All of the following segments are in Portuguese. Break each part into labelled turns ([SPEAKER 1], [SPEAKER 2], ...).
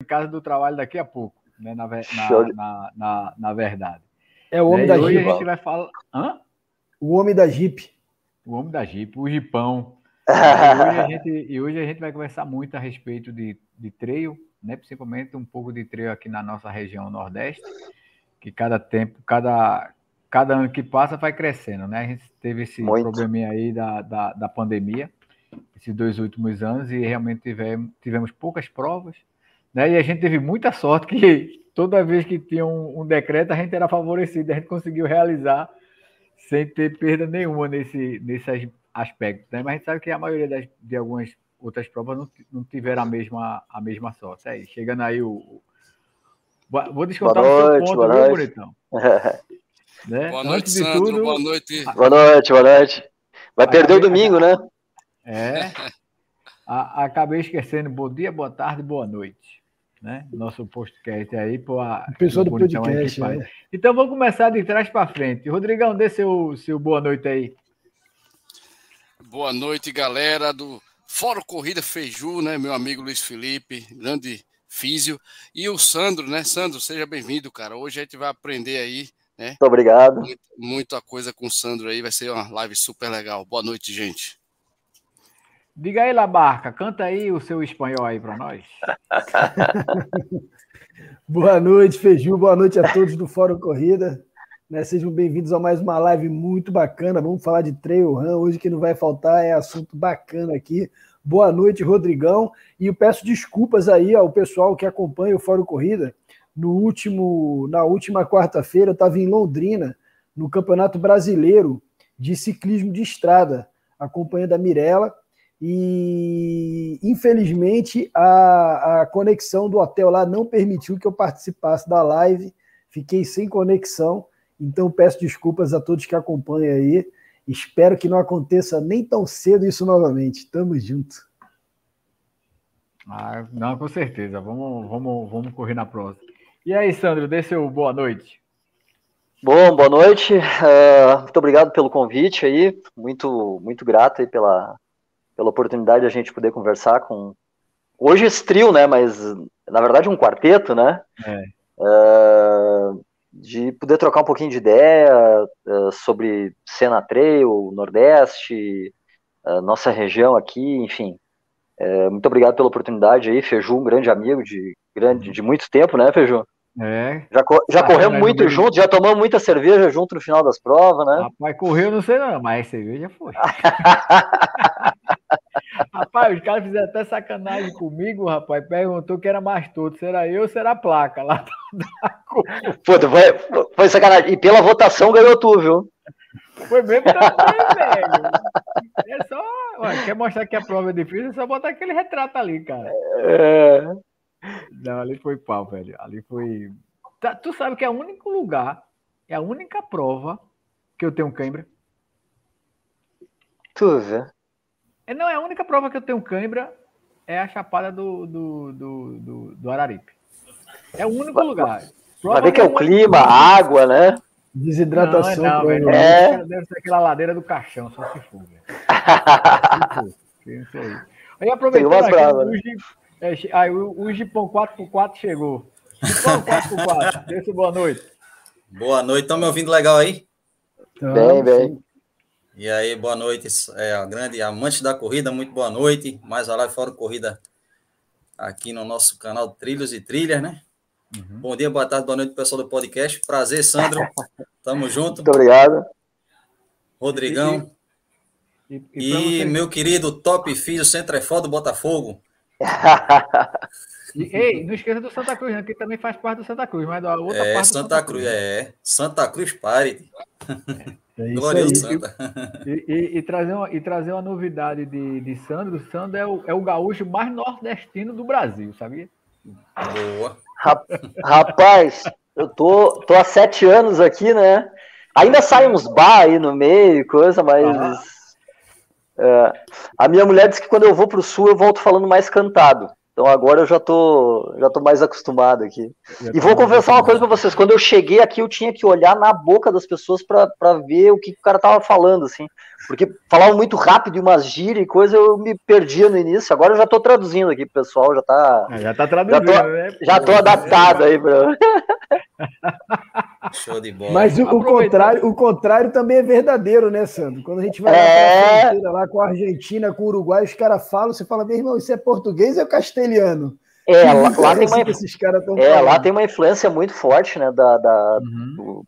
[SPEAKER 1] em casa do trabalho daqui a pouco, né? Na, na, na, na, na verdade.
[SPEAKER 2] É o homem né? da
[SPEAKER 1] Jeep. Hoje a gente vai falar. Hã?
[SPEAKER 2] O homem da Jeep.
[SPEAKER 1] O homem da Jeep, o Jipão. e, hoje a gente, e hoje a gente vai conversar muito a respeito de, de trail, né? principalmente um pouco de trail aqui na nossa região Nordeste, que cada tempo, cada, cada ano que passa vai crescendo, né? A gente teve esse muito. probleminha aí da, da, da pandemia, esses dois últimos anos, e realmente tivemos, tivemos poucas provas, né? E a gente teve muita sorte que toda vez que tinha um, um decreto, a gente era favorecido, a gente conseguiu realizar sem ter perda nenhuma nesse, nesse aspecto. Né? Mas a gente sabe que a maioria das, de algumas outras provas não, não tiveram a mesma, a mesma sorte. Aí, chegando aí o. Vou descontar
[SPEAKER 3] boa noite, seu ponto, viu, bonitão?
[SPEAKER 4] né? Boa noite, Sandro, tudo, boa noite.
[SPEAKER 3] Boa noite, boa noite. Vai acabei, perder o domingo, né?
[SPEAKER 1] É. A, acabei esquecendo. Bom dia, boa tarde, boa noite né? Nosso podcast aí, pô, a
[SPEAKER 2] pessoa do podcast.
[SPEAKER 1] É. Então vamos começar de trás para frente. Rodrigão, dê seu, seu boa noite aí.
[SPEAKER 4] Boa noite, galera do Fórum Corrida Feiju, né? Meu amigo Luiz Felipe, grande físio, e o Sandro, né? Sandro, seja bem-vindo, cara. Hoje a gente vai aprender aí, né?
[SPEAKER 3] Muito obrigado.
[SPEAKER 4] muita coisa com o Sandro aí, vai ser uma live super legal. Boa noite, gente.
[SPEAKER 1] Diga aí, Labarca, canta aí o seu espanhol aí para nós.
[SPEAKER 2] boa noite, Feiju, boa noite a todos do Fórum Corrida. Né, sejam bem-vindos a mais uma live muito bacana. Vamos falar de trail run. Hoje que não vai faltar é assunto bacana aqui. Boa noite, Rodrigão. E eu peço desculpas aí ao pessoal que acompanha o Fórum Corrida. No último, na última quarta-feira, eu estava em Londrina, no Campeonato Brasileiro de Ciclismo de Estrada, acompanhando a Mirella e infelizmente a, a conexão do hotel lá não permitiu que eu participasse da live, fiquei sem conexão, então peço desculpas a todos que acompanham aí. Espero que não aconteça nem tão cedo isso novamente. Tamo junto.
[SPEAKER 1] Ah, não, com certeza. Vamos, vamos, vamos correr na próxima. E aí, Sandro, dê seu boa noite.
[SPEAKER 3] Bom, boa noite. Uh, muito obrigado pelo convite aí. Muito, muito grato aí pela, pela oportunidade de a gente poder conversar com. Hoje esse trio, né? Mas na verdade um quarteto, né? É. Uh, de poder trocar um pouquinho de ideia uh, sobre cena trail, Nordeste, uh, nossa região aqui, enfim. muito obrigado pela oportunidade aí, Feju, um grande amigo de, grande, de muito tempo, né, Feju?
[SPEAKER 1] É.
[SPEAKER 3] Já, já ah, corremos muito junto, já tomamos muita cerveja junto no final das provas, né?
[SPEAKER 1] Rapaz, correu, não sei não, mas cerveja foi. rapaz, os caras fizeram até sacanagem comigo, rapaz. Perguntou que era mais todo. Será eu ou será a placa lá da
[SPEAKER 3] Puta, foi, foi sacanagem. E pela votação ganhou tu, viu?
[SPEAKER 1] Foi mesmo também, velho. É só. Ué, quer mostrar que a prova é difícil, é só botar aquele retrato ali, cara. É. Não, ali foi pau, velho. Ali foi. Tá, tu sabe que é o único lugar, é a única prova que eu tenho cãibra.
[SPEAKER 3] Tu vê.
[SPEAKER 1] É, não, é a única prova que eu tenho cãibra é a chapada do, do, do, do, do Araripe. É o único lugar.
[SPEAKER 3] Vai ver que é o clima, a água, né?
[SPEAKER 2] Desidratação. Não,
[SPEAKER 1] não, velho. É. Deve ser aquela ladeira do caixão, só se for, velho. se for. Aí aproveitando aqui, brava, o, Jeep, é, aí, o, o Jeepão 4x4 chegou. Jeepão 4x4, desse boa noite.
[SPEAKER 5] Boa noite, estão me ouvindo legal aí?
[SPEAKER 3] Bem, bem.
[SPEAKER 5] E aí, boa noite, é, a grande amante da corrida, muito boa noite. Mais uma live fora corrida aqui no nosso canal Trilhos e Trilhas, né? Uhum. Bom dia, boa tarde, boa noite, pessoal do podcast. Prazer, Sandro. Tamo junto.
[SPEAKER 3] Muito obrigado.
[SPEAKER 5] Rodrigão. E, e, e meu querido Top Filho Centrefó do Botafogo.
[SPEAKER 1] e, ei, não esqueça do Santa Cruz, né, que também faz parte do Santa Cruz, mas da outra
[SPEAKER 5] é,
[SPEAKER 1] parte
[SPEAKER 5] Santa, Santa Cruz, Cruz, é. Santa Cruz Party.
[SPEAKER 1] É. É Santa. E, e, e, trazer uma, e trazer uma novidade de, de Sandro. Sandro é o, é o gaúcho mais nordestino do Brasil, sabia?
[SPEAKER 5] Boa.
[SPEAKER 3] Rapaz, eu tô, tô há sete anos aqui, né? Ainda saem uns bar aí no meio, coisa, mas. Ah. É, a minha mulher diz que quando eu vou pro sul eu volto falando mais cantado. Então agora eu já tô, já tô mais acostumado aqui. e vou confessar uma coisa para vocês: quando eu cheguei aqui, eu tinha que olhar na boca das pessoas para ver o que, o cara tava falando, assim. Porque falavam muito rápido e umas gírias e coisa, eu me perdia no início. Agora eu já tô traduzindo aqui, pessoal. Já tá.
[SPEAKER 1] É, já tá traduzindo,
[SPEAKER 3] já tô,
[SPEAKER 1] né?
[SPEAKER 3] Já tô adaptado aí, bro.
[SPEAKER 2] Show de bola. Mas o, o, contrário, o contrário também é verdadeiro, né, Sandro? Quando a gente vai é... lá, lá com a Argentina, com o Uruguai, os caras falam, você fala, meu irmão, isso é português ou é castelhano?
[SPEAKER 3] É, lá, lá tem uma, esses é, lá tem uma influência muito forte, né, da, da uhum. do,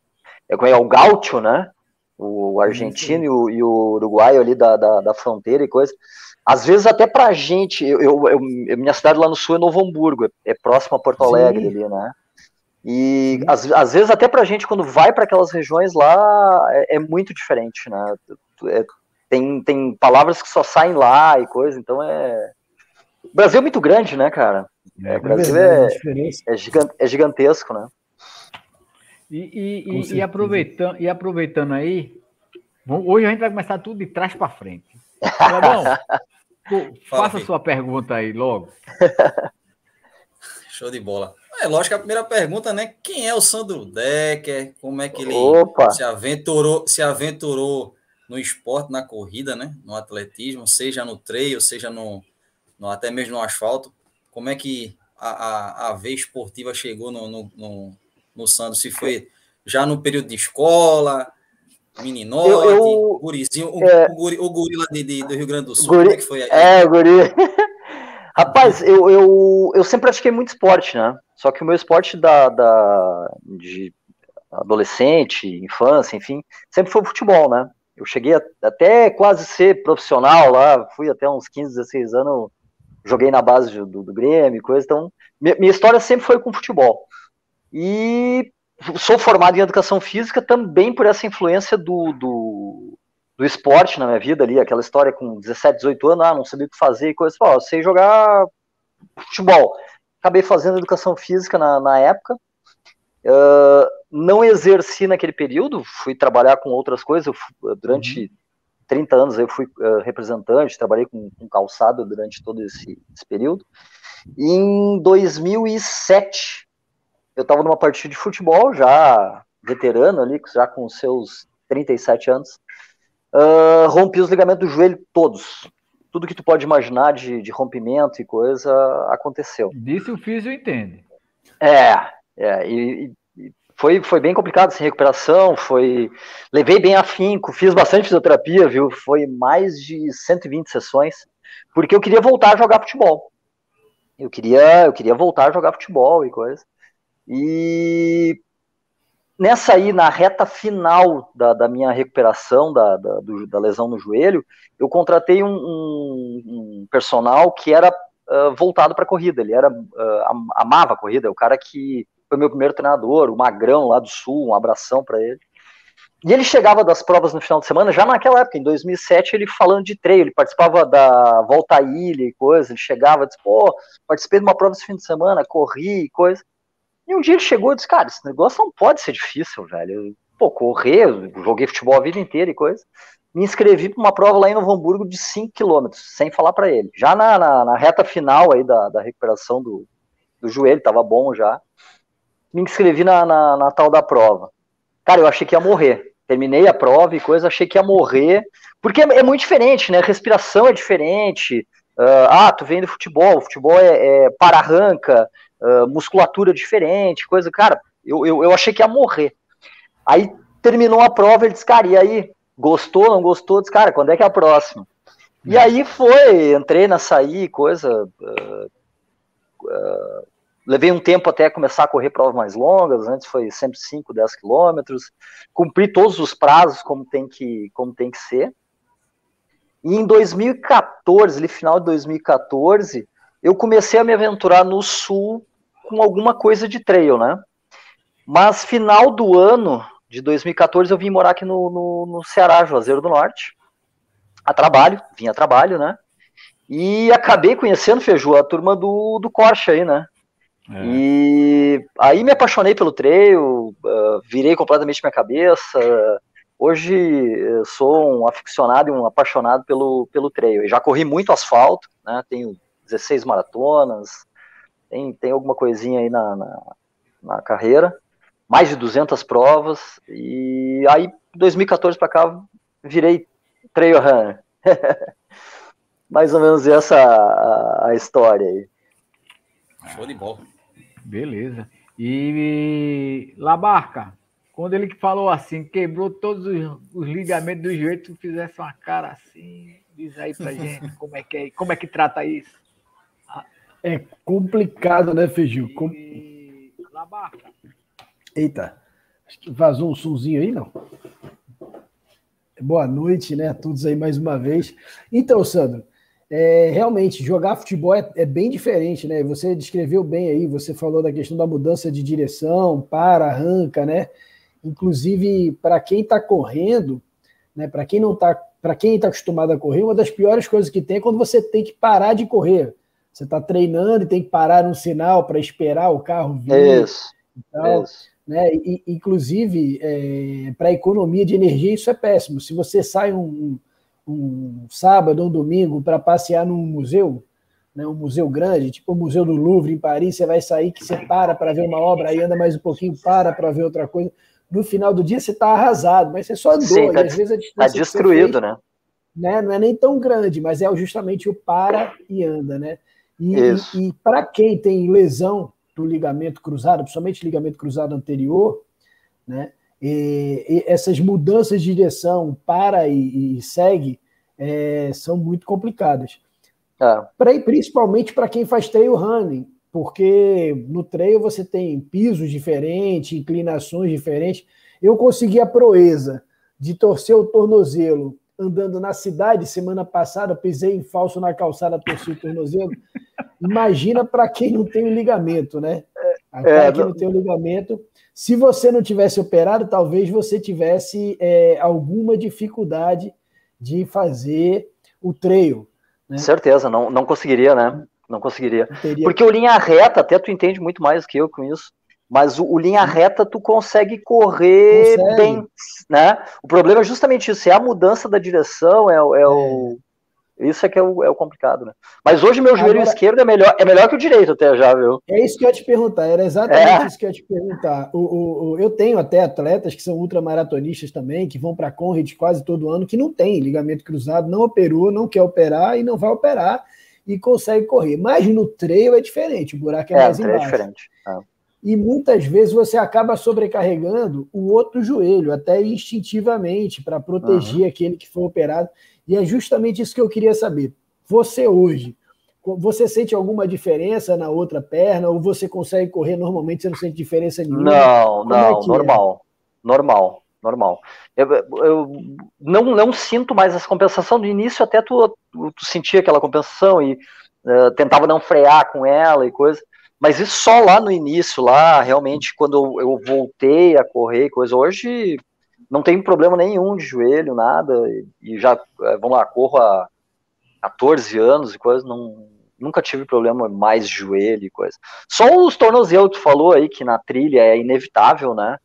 [SPEAKER 3] é, é o gaúcho, né, o argentino e o, e o uruguaio ali da, da, da, fronteira e coisa. Às vezes até pra gente, eu, eu, eu, minha cidade lá no sul é Novo Hamburgo, é, é próximo a Porto Alegre Sim. ali, né, e às, às, vezes até pra gente, quando vai para aquelas regiões lá, é, é muito diferente, né? É, tem, tem palavras que só saem lá e coisa, então é. O Brasil é muito grande, né, cara? É, o Brasil é, é, gigante, é gigantesco, né?
[SPEAKER 1] E, e, e, e, aproveitando, e aproveitando aí, hoje a gente vai começar tudo de trás para frente. Tá bom? faça a sua pergunta aí logo.
[SPEAKER 5] Show de bola. É lógico, a primeira pergunta, né? Quem é o Sandro Decker? Como é que ele Opa. se aventurou, se aventurou no esporte, na corrida, né? No atletismo, seja no trail, seja no, no até mesmo no asfalto. Como é que a, a, a vez esportiva chegou no, no, no, no Sandro? Se foi já no período de escola, meninote, eu, eu, gurizinho, o, é, o, guri, o gorila de, de, do Rio Grande do Sul,
[SPEAKER 3] guri, como é que foi aí? É, o guri. Rapaz, eu, eu, eu sempre pratiquei muito esporte, né? Só que o meu esporte da, da, de adolescente, infância, enfim, sempre foi o futebol, né? Eu cheguei a, até quase ser profissional lá, fui até uns 15, 16 anos, joguei na base do, do Grêmio coisa, então minha, minha história sempre foi com futebol. E sou formado em educação física também por essa influência do, do, do esporte na minha vida ali, aquela história com 17, 18 anos, ah, não sabia o que fazer e coisa, ó, sei jogar futebol. Acabei fazendo educação física na, na época, uh, não exerci naquele período, fui trabalhar com outras coisas, fui, durante uhum. 30 anos eu fui uh, representante, trabalhei com, com, calçado durante todo esse, esse período, e em 2007 eu estava numa partida de futebol, já veterano ali, já com seus 37 anos, Uh, rompi os ligamentos do joelho todos. Tudo que tu pode imaginar de, de rompimento e coisa aconteceu.
[SPEAKER 1] Disso o físico entende.
[SPEAKER 3] É, é e, e, foi, foi bem complicado essa recuperação, foi... Levei bem afinco, fiz bastante fisioterapia, viu? Foi mais de 120 sessões, porque eu queria voltar a jogar futebol. Eu queria, eu queria voltar a jogar futebol e coisa. E nessa aí, na reta final da, da minha recuperação da, da, do, da, lesão no joelho, eu contratei um, um, um personal que era uh, voltado para corrida. Ele era uh, amava a corrida, é o cara que foi meu primeiro treinador, o Magrão lá do Sul, um abração para ele. E ele chegava das provas no final de semana, já naquela época, em 2007, ele falando de treino, ele participava da Volta à Ilha e coisa, ele chegava disse, pô, participei de uma prova esse fim de semana, corri e coisa. E um dia ele chegou e disse, cara, esse negócio não pode ser difícil, velho. Pô, correr, joguei futebol a vida inteira e coisa. Me inscrevi para uma prova lá em Novo Hamburgo de 5 quilômetros, sem falar para ele. Já na, na, na, reta final aí da, da recuperação do, do joelho, tava bom já. Me inscrevi na, na, na tal da prova. Cara, eu achei que ia morrer. Terminei a prova e coisa, achei que ia morrer. Porque é, é muito diferente, né? Respiração é diferente. Uh, ah, tu vem do futebol, o futebol é, é para-arranca, uh, musculatura diferente, coisa, cara, eu, eu, eu achei que ia morrer. Aí terminou a prova, ele disse, cara, e aí? Gostou, não gostou? Disse, cara, quando é que é a próxima? E aí foi, entrei na sair, coisa. Uh, uh, levei um tempo até começar a correr provas mais longas, antes foi sempre 5, 10 quilômetros, cumpri todos os prazos como tem que, como tem que ser. E em 2014, ali final de 2014, eu comecei a me aventurar no sul com alguma coisa de trail, né? Mas final do ano de 2014 eu vim morar aqui no, no, no Ceará, Juazeiro do Norte, a trabalho, vim a trabalho, né? E acabei conhecendo, Feiju, a turma do, do Corcha aí, né? É. E aí me apaixonei pelo trail, uh, virei completamente minha cabeça. Hoje sou um aficionado e um apaixonado pelo, pelo trail. Eu já corri muito asfalto, né? Tenho 16 maratonas, tem, tem alguma coisinha aí na, na, na carreira, mais de 200 provas, e aí 2014 para cá virei trail runner. mais ou menos essa a, a história aí.
[SPEAKER 5] Show de bola.
[SPEAKER 1] Beleza. E Labarca, quando ele falou assim, quebrou todos os, os ligamentos do joelho, tu fizesse uma cara assim, diz aí pra gente como é que é, como é que trata isso.
[SPEAKER 2] É complicado, né, Feijão? Com...
[SPEAKER 1] Labarca.
[SPEAKER 2] Eita, acho que vazou um somzinho aí, não? Boa noite, né, a todos aí mais uma vez. Então, Sandro, é, realmente, jogar futebol é, é, bem diferente, né? Você descreveu bem aí, você falou da questão da mudança de direção, para, arranca, né? Inclusive, para quem está correndo, né? Para quem não está, para quem está acostumado a correr, uma das piores coisas que tem é quando você tem que parar de correr. Você está treinando e tem que parar um sinal para esperar o carro vir.
[SPEAKER 3] Isso.
[SPEAKER 2] Então, isso. Né? E, inclusive, é, para a economia de energia, isso é péssimo. Se você sai um um sábado ou um domingo para passear num museu, né, um museu grande, tipo o Museu do Louvre em Paris, você vai sair que você para para ver uma obra, aí anda mais um pouquinho, para para ver outra coisa. No final do dia você está arrasado, mas você só andou, Sim, tá,
[SPEAKER 3] às vezes a distância. Está destruído, fez, né?
[SPEAKER 2] né? Não é nem tão grande, mas é justamente o para e anda, né? E, e, e para quem tem lesão do ligamento cruzado, principalmente ligamento cruzado anterior, né? E, essas mudanças de direção para e, segue é, são muito complicadas. É. Pra, principalmente para quem faz trail running, porque no trail você tem pisos diferentes, inclinações diferentes. Eu consegui a proeza de torcer o tornozelo andando na cidade semana passada, pisei em falso na calçada, torci o tornozelo. Imagina para quem não tem o ligamento, né? Até é, quem não tem o ligamento. Se você não tivesse operado, talvez você tivesse é, alguma dificuldade de fazer o trail.
[SPEAKER 3] Né? Certeza, não, não conseguiria, né? Não conseguiria. Porque o linha reta, até tu entende muito mais que eu com isso, mas o, o linha reta tu consegue correr consegue. bem, né? O problema é justamente isso, é a mudança da direção, é, é, é. o isso é que é o, é o complicado, né? Mas hoje meu joelho Agora, esquerdo é melhor, é melhor que o direito até já, viu?
[SPEAKER 2] É isso que eu ia te perguntar, era exatamente é. isso que eu ia te perguntar. O, o, o, eu tenho até atletas que são ultramaratonistas também, que vão para Conrad quase todo ano, que não tem ligamento cruzado, não operou, não quer operar e não vai operar e consegue correr. Mas no trail é diferente, o buraco é, é mais é embaixo. É diferente. E muitas vezes você acaba sobrecarregando o outro joelho, até instintivamente, para proteger uhum. aquele que foi operado. E é justamente isso que eu queria saber. Você hoje, você sente alguma diferença na outra perna ou você consegue correr normalmente, você não sente diferença nenhuma?
[SPEAKER 3] Não, Como é não, é normal, é? normal, normal. Eu, eu, não, não sinto mais essa compensação. No início até tu, tu, tu sentia aquela compensação e uh, tentava não frear com ela e coisa. Mas isso só lá no início, lá, realmente, quando eu, voltei a correr coisa. Hoje, não tenho problema nenhum de joelho, nada, e, já, é, vamos lá, corro há 14 anos e coisa, não, nunca tive problema mais de joelho e coisa. Só os tornozelos, tu falou aí que na trilha é inevitável, né?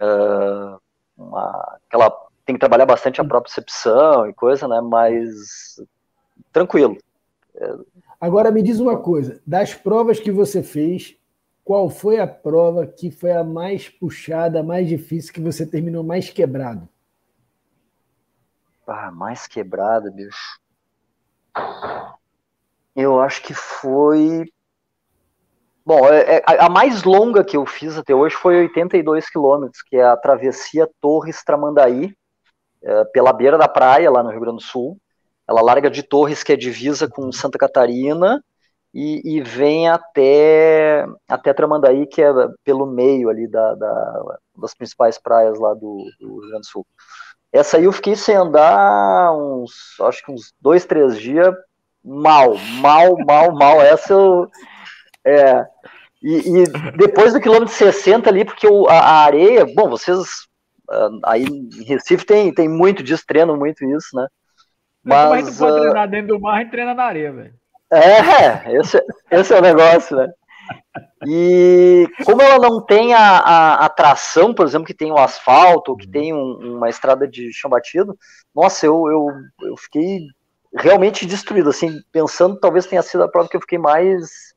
[SPEAKER 3] Uh, uma, aquela, tem que trabalhar bastante a propriocepção e coisa, né? Mas tranquilo.
[SPEAKER 2] Agora me diz uma coisa, das provas que você fez, qual foi a prova que foi a mais puxada, a mais difícil, que você terminou mais quebrado?
[SPEAKER 3] Ah, mais quebrada, bicho. Eu acho que foi. Bom, é, é, a mais longa que eu fiz até hoje foi 82 quilômetros, que é a travessia Torres Tramandaí, é, pela beira da praia, lá no Rio Grande do Sul. Ela larga de Torres, que é divisa com Santa Catarina, e, e, vem até, até Tramandaí, que é pelo meio ali da, da das principais praias lá do, do, Rio Grande do Sul. Essa aí eu fiquei sem andar uns, acho que uns dois, três dias, mal, mal, mal, mal. Essa eu. É, e, e depois do quilômetro 60 ali, porque o, a, a, areia, bom, vocês ah, aí em Recife tem, tem muito disso, treinam muito isso, né?
[SPEAKER 1] Mas, como é que tu pode uh, treinar dentro do mar e treina na areia, velho?
[SPEAKER 3] É, esse, esse é o negócio, né? E como ela não tem a, a, a tração, por exemplo, que tem o asfalto, que tem um, uma estrada de chão batido, nossa, eu, eu, eu fiquei realmente destruído, assim, pensando talvez tenha sido a prova que eu fiquei mais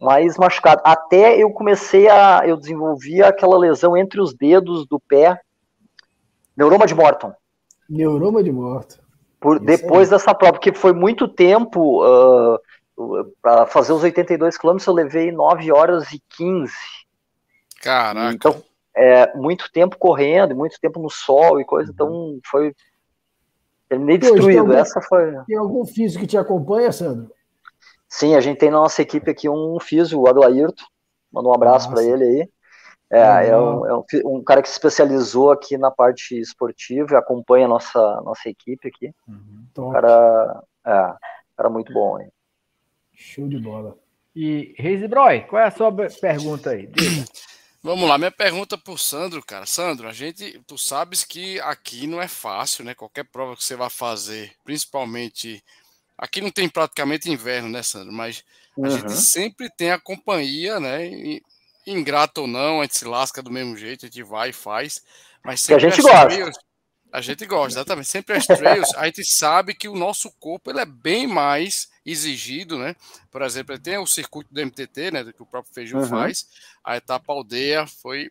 [SPEAKER 3] mais machucado. Até eu comecei a eu desenvolvi aquela lesão entre os dedos do pé, neuroma de Morton.
[SPEAKER 2] Neuroma de Morton.
[SPEAKER 3] Por, depois dessa prova, porque foi muito tempo uh, para fazer os 82 quilômetros, eu levei 9 horas e 15.
[SPEAKER 4] Caraca.
[SPEAKER 3] Então, é, muito tempo correndo, muito tempo no sol e coisa, então foi. Terminei destruído. Algum, Essa foi.
[SPEAKER 2] Tem algum físico que te acompanha, Sandro?
[SPEAKER 3] Sim, a gente tem na nossa equipe aqui um físico, o Aglairto. Manda um abraço para ele aí. É, é, um, é um, um, cara que se especializou aqui na parte esportiva e acompanha a nossa, nossa equipe aqui. Uhum, um cara, é, cara muito bom. Hein?
[SPEAKER 2] Show de bola.
[SPEAKER 1] E Reise Broy, qual é a sua pergunta aí? Diga.
[SPEAKER 4] Vamos lá, minha pergunta pro Sandro, cara. Sandro, a gente, tu sabes que aqui não é fácil, né? Qualquer prova que você vai fazer, principalmente aqui não tem praticamente inverno, né, Sandro? Mas a uhum. gente sempre tem a companhia, né? E, ingrato ou não, a gente se lasca do mesmo jeito, a gente vai e faz. Mas
[SPEAKER 3] sempre que a gente gosta.
[SPEAKER 4] A gente gosta, exatamente. Sempre as trails, a gente sabe que o nosso corpo ele é bem mais exigido, né? Por exemplo, tem o circuito do MTT, né? Que o próprio Feijão uhum. faz. A etapa aldeia foi,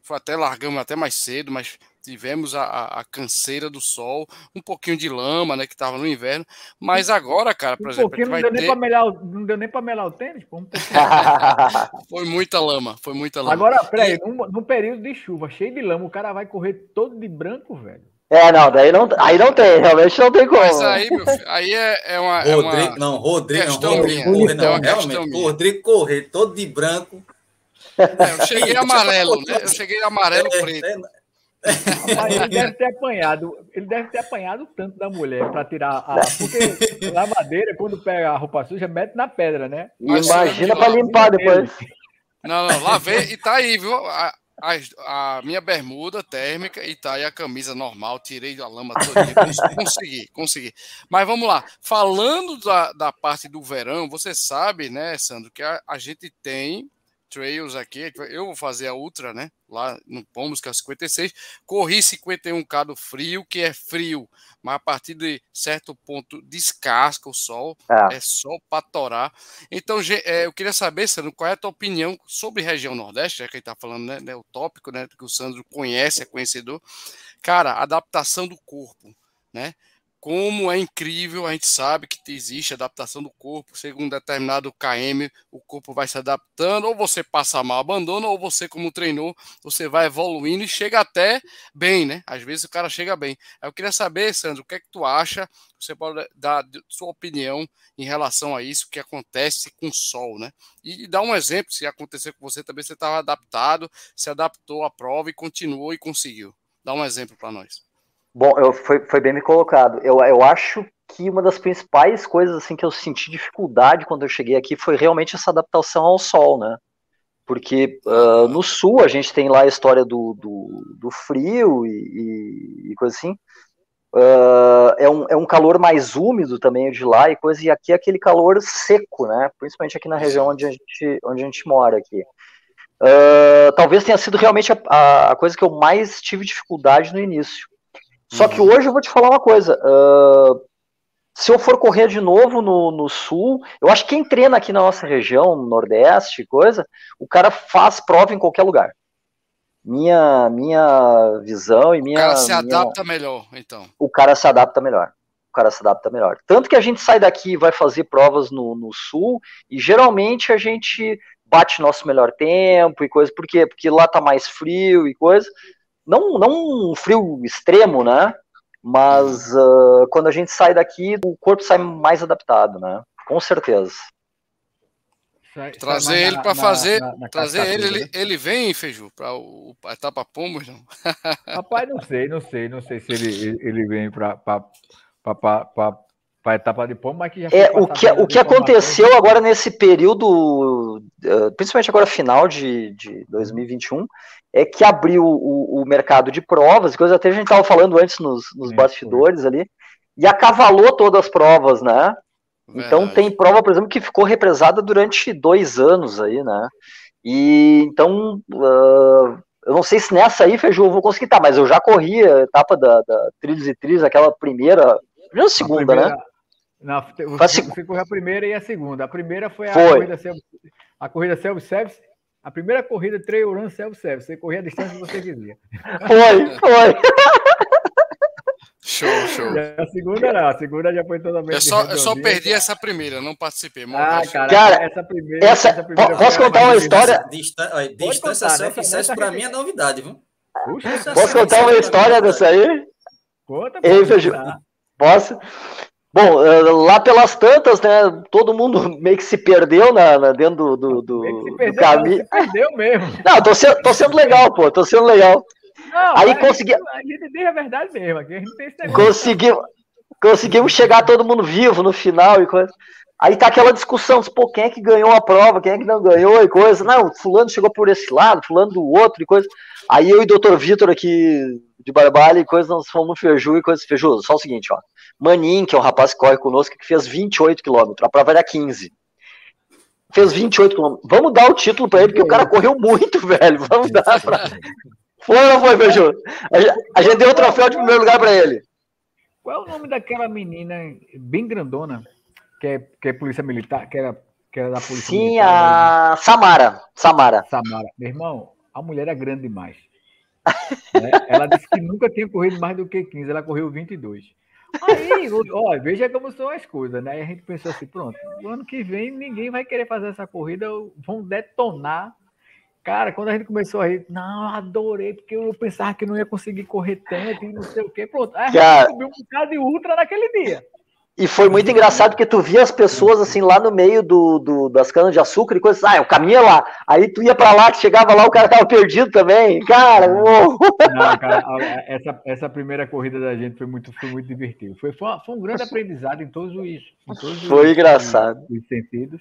[SPEAKER 4] foi até largamos até mais cedo, mas tivemos a, a, canseira do sol, um pouquinho de lama, né, que estava no inverno, mas agora, cara, por um exemplo,
[SPEAKER 1] não, deu ter... melhar, não deu nem para melar o tênis, pô,
[SPEAKER 4] foi muita lama, foi muita lama.
[SPEAKER 1] Agora, peraí, num, num, período de chuva, cheio de lama, o cara vai correr todo de branco, velho.
[SPEAKER 3] É, não, daí não, aí não tem, realmente não tem como. Mas
[SPEAKER 4] aí, meu filho, aí é, é uma.
[SPEAKER 5] Rodrigo, é uma não, Rodrigo, não, Rodrigo, correr, não, é realmente, Rodrigo correr todo de branco.
[SPEAKER 4] É, eu cheguei amarelo, né? Eu cheguei amarelo é, preto. É,
[SPEAKER 1] Rapaz, ele deve ter apanhado, ele deve ter apanhado tanto da mulher para tirar a. Porque lavadeira, quando pega a roupa suja, mete na pedra, né?
[SPEAKER 3] Imagina para limpar depois.
[SPEAKER 4] Não, não, lavei e tá aí, viu? A, a, a, minha bermuda térmica e tá aí a camisa normal, tirei a lama toda. Consegui, consegui. Mas vamos lá. Falando da, da parte do verão, você sabe, né, Sandro, que a, a gente tem trails aqui. Eu vou fazer a ultra, né? Lá no Pomos, que é 56. Corri 51K do frio, que é frio, mas a partir de certo ponto descasca o sol, é, é sol para torar. Então, é, eu queria saber, Sandro, qual é a tua opinião sobre região Nordeste, já que ele tá falando, né, né? O tópico, né? Que o Sandro conhece, é conhecedor. Cara, adaptação do corpo, né? Como é incrível, a gente sabe que existe adaptação do corpo, segundo um determinado KM, o corpo vai se adaptando, ou você passa mal, abandona, ou você, como treinou, você vai evoluindo e chega até bem, né? Às vezes o cara chega bem. Eu queria saber, Sandro, o que é que tu acha? Você pode dar sua opinião em relação a isso que acontece com o sol, né? E, dar um exemplo, se acontecer com você também, você estava adaptado, se adaptou à prova e continuou e conseguiu. Dá um exemplo para nós.
[SPEAKER 3] Bom, eu, foi, foi bem me colocado. Eu, eu acho que uma das principais coisas assim que eu senti dificuldade quando eu cheguei aqui foi realmente essa adaptação ao sol, né? Porque uh, no sul a gente tem lá a história do, do, do frio e, e, e, coisa assim. Uh, é, um, é um calor mais úmido também de lá e coisa, e aqui é aquele calor seco, né? Principalmente aqui na região onde a gente, onde a gente mora aqui. Uh, talvez tenha sido realmente a, a coisa que eu mais tive dificuldade no início só que hoje eu vou te falar uma coisa. Uh, se eu for correr de novo no, no, sul, eu acho que quem treina aqui na nossa região, no Nordeste, coisa, o cara faz prova em qualquer lugar. Minha, minha visão e minha. O
[SPEAKER 4] cara se
[SPEAKER 3] minha...
[SPEAKER 4] adapta melhor, então.
[SPEAKER 3] O cara se adapta melhor. O cara se adapta melhor. Tanto que a gente sai daqui e vai fazer provas no, no sul, e geralmente a gente bate nosso melhor tempo e coisa. Por quê? Porque lá tá mais frio e coisa não, não um frio extremo, né? Mas uh, quando a gente sai daqui, o corpo sai mais adaptado, né? Com certeza.
[SPEAKER 4] trazer ele para fazer, na, na trazer ele, ele, ele vem, Feiju, para a etapa Pomos, não?
[SPEAKER 1] Rapaz, não sei, não sei, não sei se ele, ele vem para para a etapa de pombo, mas que já
[SPEAKER 3] é o que o que aconteceu agora nesse período, eh, principalmente agora final de, de 2021, é que abriu o, o mercado de provas, coisa até a gente estava falando antes nos, nos Sim, bastidores foi. ali, e acavalou todas as provas, né? Verdade. Então tem prova, por exemplo, que ficou represada durante dois anos aí, né? E então uh, eu não sei se nessa aí, Feijão, eu vou conseguir estar, tá, mas eu já corri a etapa da, da Trilhos e Trilhos, aquela primeira primeira segunda,
[SPEAKER 1] primeira,
[SPEAKER 3] né?
[SPEAKER 1] Não, você, você correu a primeira e a segunda. A primeira foi a foi. corrida self, a corrida self-service. A primeira corrida trail run self-service. Você corria a distância que você queria.
[SPEAKER 3] Foi, foi.
[SPEAKER 4] Show, show.
[SPEAKER 1] E a segunda não, a segunda já foi totalmente.
[SPEAKER 4] Eu só, eu só perdi essa primeira, não participei.
[SPEAKER 3] Ah, cara, cara, essa primeira. Essa, essa primeira posso contar uma história?
[SPEAKER 5] Distan distância self-service para mim é novidade, viu?
[SPEAKER 3] Puxa, posso contar uma história dessa aí? Conta, Ei, Posso? Bom, eh, lá pelas tantas, né? Todo mundo meio que se perdeu na, na dentro do, do, do, perdeu, do caminho. Se
[SPEAKER 1] perdeu mesmo.
[SPEAKER 3] Não, tô sendo, tô sendo legal, pô, tô sendo legal. Não, Aí consegui.
[SPEAKER 1] A gente diz a verdade mesmo, aqui a gente tem esse
[SPEAKER 3] Conseguimos, conseguimos chegar todo mundo vivo no final e coisa. Aí tá aquela discussão, pô, quem é que ganhou a prova, quem é que não ganhou e coisa. Não, fulano chegou por esse lado, fulano do outro e coisa. Aí eu e o doutor Vitor aqui de Barbalha e coisa, nós fomos no Feju e coisa. Feju, só o seguinte, ó. Manin, que é um rapaz que corre conosco, que fez 28 quilômetros, a prova era 15. Fez 28 quilômetros. Vamos dar o título para ele, porque o cara correu muito, velho. Vamos dar pra. Foi ou não foi, Feju? A gente deu o troféu de primeiro lugar para ele.
[SPEAKER 1] Qual é o nome daquela menina bem grandona, que é, que é polícia militar, que era, que era da polícia
[SPEAKER 3] Sim, militar? Sim, a Samara. Samara.
[SPEAKER 1] Samara. Meu irmão, a mulher é grande demais. Né? Ela disse que nunca tinha corrido mais do que 15, ela correu 22. Aí, ó, veja como são as coisas, né? A gente pensou assim, pronto, no ano que vem ninguém vai querer fazer essa corrida, vão detonar. Cara, quando a gente começou a rir, não, adorei, porque eu pensava que não ia conseguir correr tanto e não sei o quê. Pronto, aí a gente subiu um bocado de ultra naquele dia.
[SPEAKER 3] E foi muito engraçado porque tu via as pessoas assim lá no meio do, do das canas de açúcar e coisas, ah, o caminho é lá. Aí tu ia para lá, que chegava lá, o cara tava perdido também. Cara, uou.
[SPEAKER 1] Não, cara, essa, essa primeira corrida da gente foi muito, foi muito divertido. Foi, foi, foi um grande aprendizado em todos os, em todos
[SPEAKER 3] foi os, engraçado.
[SPEAKER 1] Os sentidos.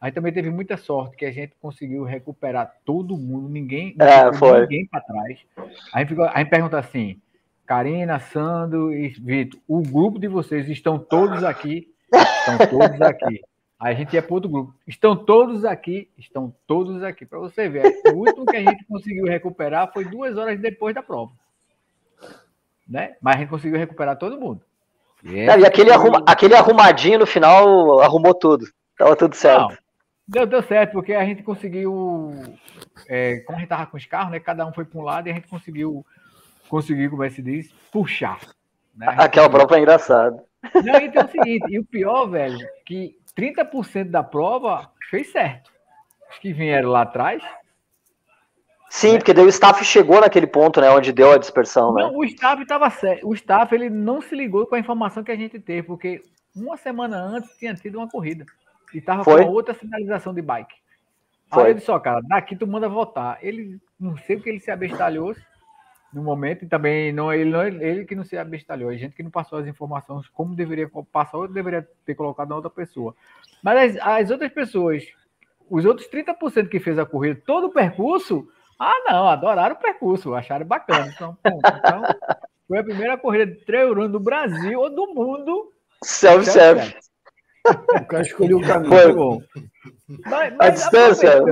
[SPEAKER 1] Aí também teve muita sorte que a gente conseguiu recuperar todo mundo, ninguém,
[SPEAKER 3] é, foi.
[SPEAKER 1] ninguém para trás. A gente, ficou, a gente pergunta assim: Karina, Sandro e Vitor, o grupo de vocês estão todos aqui? Estão todos aqui. Aí a gente ia para outro grupo. Estão todos aqui? Estão todos aqui. Para você ver, o último que a gente conseguiu recuperar foi duas horas depois da prova. Né? Mas a gente conseguiu recuperar todo mundo.
[SPEAKER 3] E, Não, e aquele, arruma, aquele arrumadinho no final arrumou tudo. Tava tudo certo. Não,
[SPEAKER 1] deu, deu certo, porque a gente conseguiu. É, como a gente tava com os carros, né? Cada um foi para um lado e a gente conseguiu conseguir, como é que se diz, puxar.
[SPEAKER 3] Né? Aquela prova é engraçada.
[SPEAKER 1] Não, então é o seguinte, e o pior, velho, que 30% da prova fez certo. Os que vieram lá atrás.
[SPEAKER 3] Sim, né? porque daí o staff chegou naquele ponto, né, onde deu a dispersão, né?
[SPEAKER 1] Não, o staff estava certo. O staff ele não se ligou com a informação que a gente teve, porque uma semana antes tinha tido uma corrida e estava com outra sinalização de bike. Foi. Aí ele disse, ó, cara, daqui tu manda votar. Ele, não sei o que ele se abestalhou, no momento, e também não, ele, não, ele que não se abestalhou, a gente que não passou as informações como deveria passar, ou deveria ter colocado na outra pessoa. Mas as, as outras pessoas, os outros 30% que fez a corrida, todo o percurso, ah, não, adoraram o percurso, acharam bacana. Então, então foi a primeira corrida de trail run do Brasil ou do mundo.
[SPEAKER 3] Self-service.
[SPEAKER 2] O cara escolheu o caminho. Foi bom.
[SPEAKER 1] Mas, mas a distância.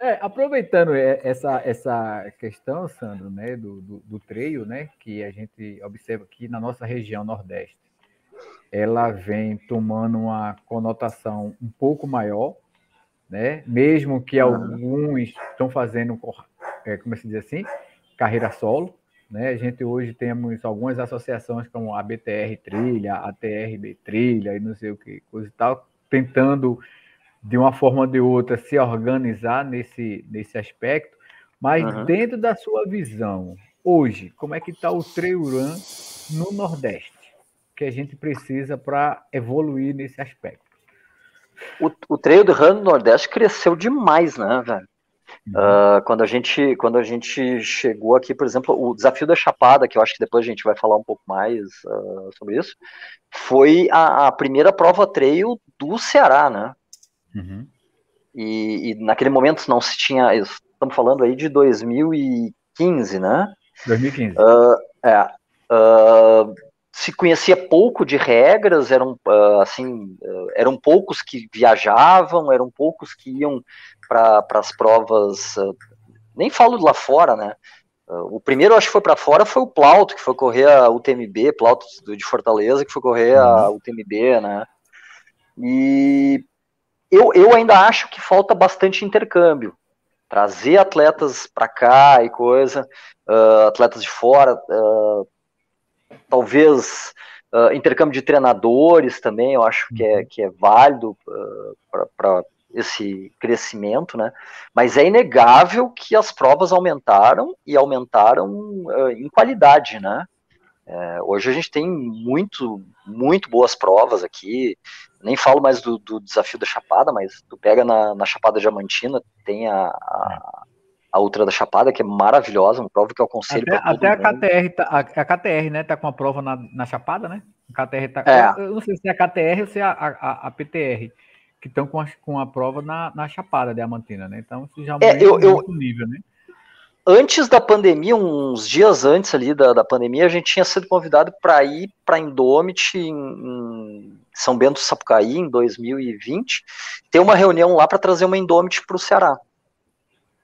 [SPEAKER 1] É, aproveitando essa, essa questão, Sandro, né, do, do, do treio, né, que a gente observa aqui na nossa região Nordeste, ela vem tomando uma conotação um pouco maior, né, mesmo que alguns estão fazendo, é, como se diz assim, carreira solo, né, a gente hoje temos algumas associações como a BTR Trilha, a TRB Trilha e não sei o que, coisa e tal, tentando de uma forma ou de outra, se organizar nesse, nesse aspecto, mas uhum. dentro da sua visão, hoje, como é que está o trail run no Nordeste? Que a gente precisa para evoluir nesse aspecto.
[SPEAKER 3] O, o trail run no Nordeste cresceu demais, né, velho? Uh, quando, a gente, quando a gente chegou aqui, por exemplo, o desafio da Chapada, que eu acho que depois a gente vai falar um pouco mais uh, sobre isso, foi a, a, primeira prova trail do Ceará, né? Uhum. E, e, naquele momento não se tinha. Estamos falando aí de 2015, né?
[SPEAKER 1] 2015. Uh,
[SPEAKER 3] é, uh, se conhecia pouco de regras, eram uh, assim, eram poucos que viajavam, eram poucos que iam para as provas. nem falo lá fora, né? o primeiro, acho que foi para fora, foi o Plauto, que foi correr a UTMB, Plauto de Fortaleza, que foi correr a UTMB, uhum. né? E eu, eu ainda acho que falta bastante intercâmbio. Trazer atletas para cá e coisa, uh, atletas de fora, uh, talvez uh, intercâmbio de treinadores também, eu acho que é, uhum. que é válido para esse crescimento, né? Mas é inegável que as provas aumentaram e aumentaram uh, em qualidade, né? É, hoje a gente tem muito, muito boas provas aqui. Nem falo mais do, do desafio da Chapada, mas tu pega na, na Chapada Diamantina, tem a, a, a, Ultra da Chapada, que é maravilhosa, uma prova que eu aconselho
[SPEAKER 1] Até, até a KTR, tá, a, a, KTR, né, tá com uma prova na, na Chapada, né? A KTR tá, é. eu, não sei se é a KTR ou se é a, a, a PTR que estão com a, com a prova na, na Chapada Diamantina, né? Então isso já
[SPEAKER 3] é, eu, eu, nível, né? Antes da pandemia, uns dias antes ali da, da pandemia, a gente tinha sido convidado para ir para Indomit em, em, São Bento Sapucaí em 2020, ter uma reunião lá para trazer uma Indomit para o Ceará.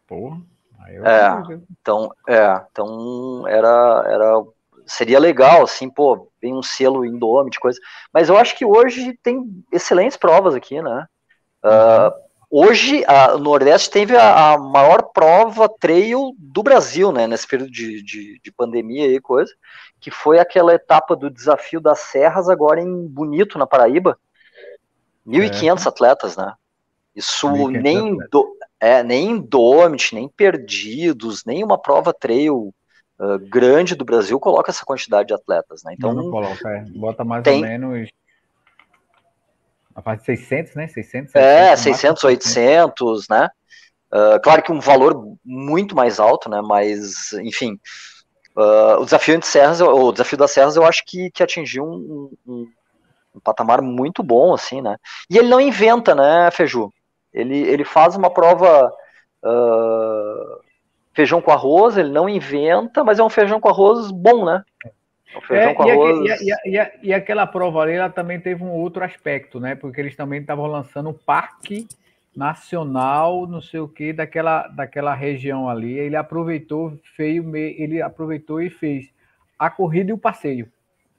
[SPEAKER 1] Porra.
[SPEAKER 3] É, então, é, então era, era seria legal, assim, pô, vem um selo Indomit, coisa. Mas eu acho que hoje tem excelentes provas aqui, né? Uh, hoje, a, o Nordeste teve a, a, maior prova trail do Brasil, né? Nesse período de, de, de pandemia e coisa, que foi aquela etapa do desafio das serras, agora em Bonito, na Paraíba. 1.500 é. atletas, né? Isso nem, do, é, nem Indomit, nem Perdidos, nem uma prova trail uh, grande do Brasil coloca essa quantidade de atletas, né? Então,
[SPEAKER 1] não, não coloca, é. bota mais tem... ou menos a parte de 600, né? 600, 600
[SPEAKER 3] é, 600, 800, né? Uh, claro que um valor muito mais alto, né? Mas, enfim, uh, o desafio de serras, o desafio das serras, eu acho que, que atingiu um, um, um, patamar muito bom, assim, né? E ele não inventa, né, Feju? Ele, ele faz uma prova uh, feijão com arroz, ele não inventa, mas é um feijão com arroz bom, né?
[SPEAKER 1] É feijão com e arroz. E, e, e, aquela prova ali, ela também teve um outro aspecto, né? Porque eles também estavam lançando um parque nacional, não sei o que, daquela, daquela região ali. Ele aproveitou, feio, ele aproveitou e fez a corrida e o passeio.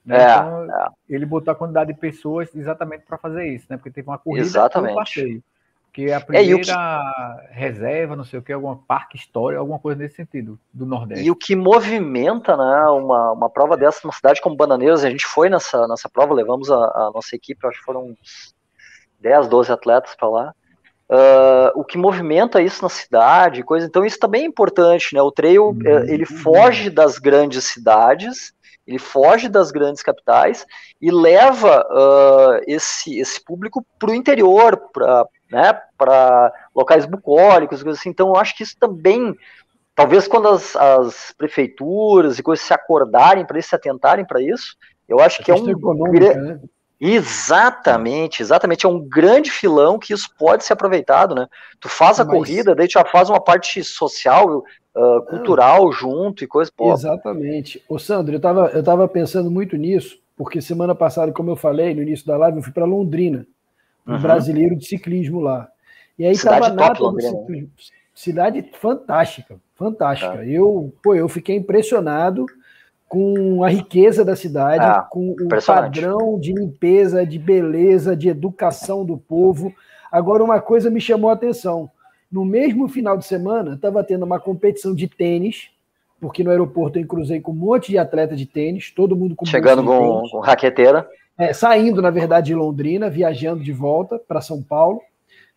[SPEAKER 1] Né? É, então, é. ele botou a quantidade de pessoas exatamente para fazer isso, né? Porque teve uma corrida
[SPEAKER 3] exatamente.
[SPEAKER 1] e um passeio. Que é a primeira é, que... reserva, não sei o que, algum parque histórico, alguma coisa nesse sentido, do Nordeste.
[SPEAKER 3] E o que movimenta né, uma, uma prova dessa numa cidade como Bananeiras, a gente foi nessa, nessa prova, levamos a, a nossa equipe, acho que foram uns 10, 12 atletas para lá. Uh, o que movimenta isso na cidade, coisa. Então isso também é importante, né? O trail uhum. ele foge das grandes cidades, ele foge das grandes capitais e leva uh, esse, esse público para o interior, para né, para locais bucólicos, coisas assim. Então, eu acho que isso também, talvez quando as, as prefeituras e coisas se acordarem para isso, se atentarem para isso, eu acho a que é um. Né? Exatamente, exatamente. É um grande filão que isso pode ser aproveitado, né? Tu faz a Mas... corrida, daí tu já faz uma parte social, uh, cultural junto e coisa.
[SPEAKER 2] Pô. Exatamente. Ô, Sandro, eu tava, eu tava pensando muito nisso, porque semana passada, como eu falei no início da live, eu fui para Londrina uhum. brasileiro de ciclismo lá. E aí estava nada do ciclismo. Cidade fantástica, fantástica. Tá. Eu, pô, eu fiquei impressionado com a riqueza da cidade, ah, com o padrão de limpeza, de beleza, de educação do povo. Agora, uma coisa me chamou a atenção. No mesmo final de semana, estava tendo uma competição de tênis, porque no aeroporto eu cruzei com um monte de atleta de tênis, todo mundo com
[SPEAKER 3] Chegando com, com raqueteira
[SPEAKER 2] é, saindo, na verdade, de Londrina, viajando de volta para São Paulo,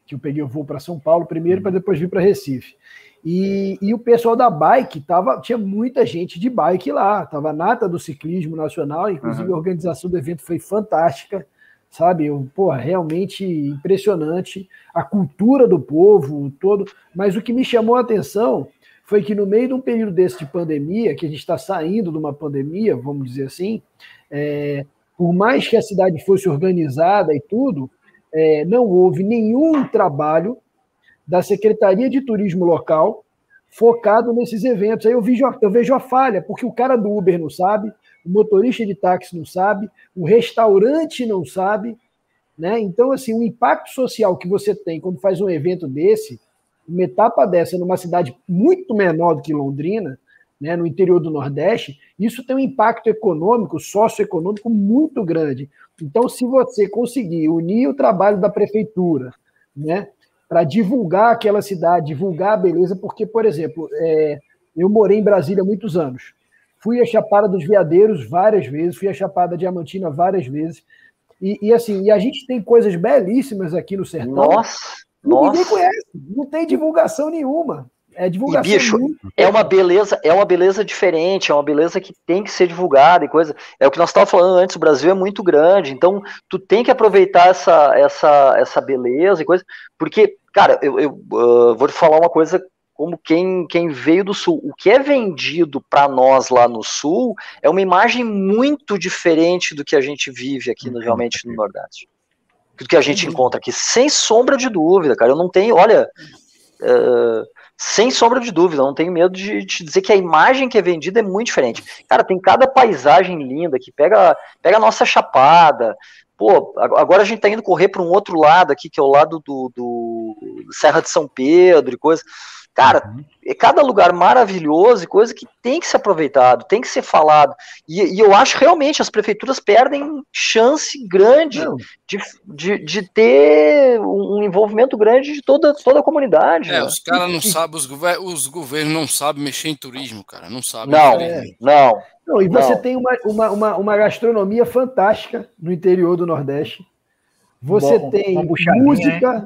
[SPEAKER 2] que eu peguei o voo para São Paulo primeiro, para depois vir para Recife. E, e, o pessoal da bike tava, tinha muita gente de bike lá, tava nata do ciclismo nacional, inclusive uhum. a organização do evento foi fantástica, sabe? Eu, porra, realmente impressionante a cultura do povo todo. Mas o que me chamou a atenção foi que no meio de um período desse de pandemia, que a gente está saindo de uma pandemia, vamos dizer assim, é, por mais que a cidade fosse organizada e tudo, é, não houve nenhum trabalho da Secretaria de Turismo local focado nesses eventos. Aí eu vejo, eu vejo a falha, porque o cara do Uber não sabe, o motorista de táxi não sabe, o restaurante não sabe. Né? Então, assim, o impacto social que você tem quando faz um evento desse, uma etapa dessa numa cidade muito menor do que Londrina, né, no interior do Nordeste, isso tem um impacto econômico, socioeconômico muito grande. Então, se você conseguir unir o trabalho da prefeitura, né, para divulgar aquela cidade, divulgar a beleza, porque, por exemplo, é, eu morei em Brasília há muitos anos. Fui a Chapada dos Veadeiros várias vezes, fui a Chapada Diamantina várias vezes. E, e, assim, e a gente tem coisas belíssimas aqui no sertão.
[SPEAKER 3] Nossa,
[SPEAKER 2] nossa. ninguém conhece, não tem divulgação nenhuma. É divulgação.
[SPEAKER 3] E, bicho, é uma beleza, é uma beleza diferente, é uma beleza que tem que ser divulgada e coisa. É o que nós estávamos falando antes, o Brasil é muito grande, então tu tem que aproveitar essa, essa, essa beleza e coisa, porque, cara, eu, eu uh, vou te falar uma coisa como quem, quem veio do sul. O que é vendido para nós lá no sul é uma imagem muito diferente do que a gente vive aqui no, realmente no Nordeste. Do que a gente uhum. encontra aqui, sem sombra de dúvida, cara. Eu não tenho, olha, uh, sem sombra de dúvida, não tenho medo de te dizer que a imagem que é vendida é muito diferente. Cara, tem cada paisagem linda que pega, pega a nossa chapada. Pô, agora a gente tá indo correr para um outro lado aqui, que é o lado do, do Serra de São Pedro e coisa. Cara, uhum. é cada lugar maravilhoso e coisa que tem que ser aproveitado, tem que ser falado. E, e eu acho realmente as prefeituras perdem chance grande de, de, de, ter um envolvimento grande de toda, toda a comunidade.
[SPEAKER 4] É, né? os caras não sabem, os, gover os governos não sabem mexer em turismo, cara, não sabem.
[SPEAKER 3] Não, é. não.
[SPEAKER 2] Não, e você não. tem uma, uma, uma, uma, gastronomia fantástica no interior do Nordeste. Você Bom, tem música,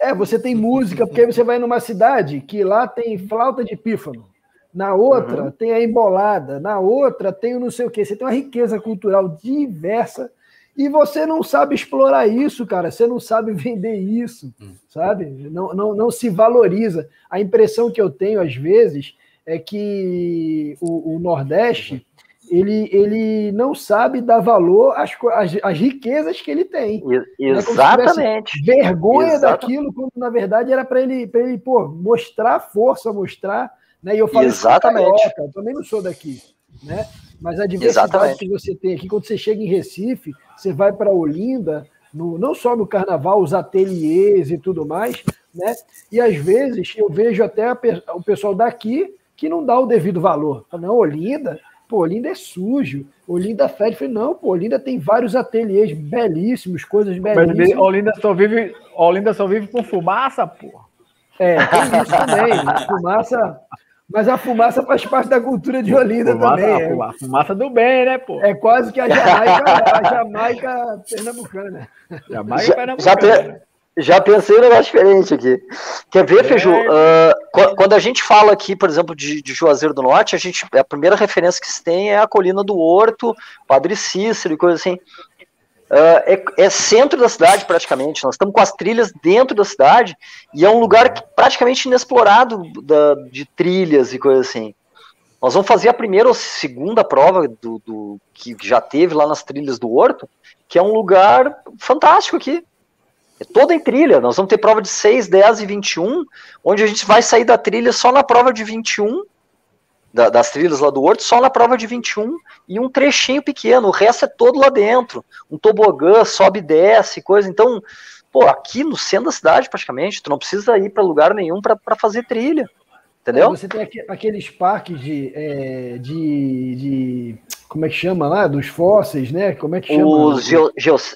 [SPEAKER 2] é, você tem música, porque aí você vai numa cidade que lá tem flauta de pífano, na outra uhum. tem a embolada, na outra tem o não sei o quê. Você tem uma riqueza cultural diversa e você não sabe explorar isso, cara. Você não sabe vender isso, uhum. sabe? Não, não, não se valoriza. A impressão que eu tenho, às vezes, é que o, o Nordeste ele, ele não sabe dar valor às, às, às riquezas que ele tem.
[SPEAKER 3] Exatamente.
[SPEAKER 2] É vergonha Exatamente. daquilo, quando na verdade era para ele, ele pô, mostrar força, mostrar. Né? E eu falo
[SPEAKER 3] Exatamente.
[SPEAKER 2] Carioca, eu também não sou daqui. Né? Mas a diversidade Exatamente. que você tem aqui, quando você chega em Recife, você vai para Olinda, no, não só no carnaval, os ateliês e tudo mais, né? E às vezes eu vejo até a, o pessoal daqui que não dá o devido valor. Não, Olinda, pô, Olinda é sujo, Olinda fede. Falei, não, pô, Olinda tem vários ateliês belíssimos, coisas belíssimas. Mas
[SPEAKER 1] Olinda só vive, Olinda só vive com fumaça, pô.
[SPEAKER 2] É, tem isso também. fumaça. Mas a fumaça faz parte da cultura de Olinda fumaça, também.
[SPEAKER 1] É. A fumaça do bem, né, pô?
[SPEAKER 2] É quase que a Jamaica, a Jamaica pernambucana.
[SPEAKER 3] Jamaica pernambucana. Já, já pensei um negócio diferente aqui. Quer ver, é. Feiju? Uh, quando a gente fala aqui, por exemplo, de, de, Juazeiro do Norte, a, gente, a primeira referência que se tem é a colina do Horto, Padre Cícero e coisa assim. Uh, é, é, centro da cidade praticamente. Nós estamos com as trilhas dentro da cidade e é um lugar que, praticamente inexplorado da, de trilhas e coisa assim. Nós vamos fazer a primeira ou segunda prova do, do, que já teve lá nas trilhas do Horto, que é um lugar fantástico aqui. É toda em trilha. Nós vamos ter prova de 6, 10 e 21, onde a gente vai sair da trilha só na prova de 21, da, das trilhas lá do Horto, só na prova de 21 e um trechinho pequeno. O resto é todo lá dentro. Um tobogã, sobe e desce, coisa. Então, pô, aqui no centro da cidade, praticamente, tu não precisa ir para lugar nenhum para fazer trilha. Entendeu?
[SPEAKER 2] Você tem aqueles parques de, é, de, de, Como é que chama lá? Dos fósseis, né? Como é que chama?
[SPEAKER 3] Os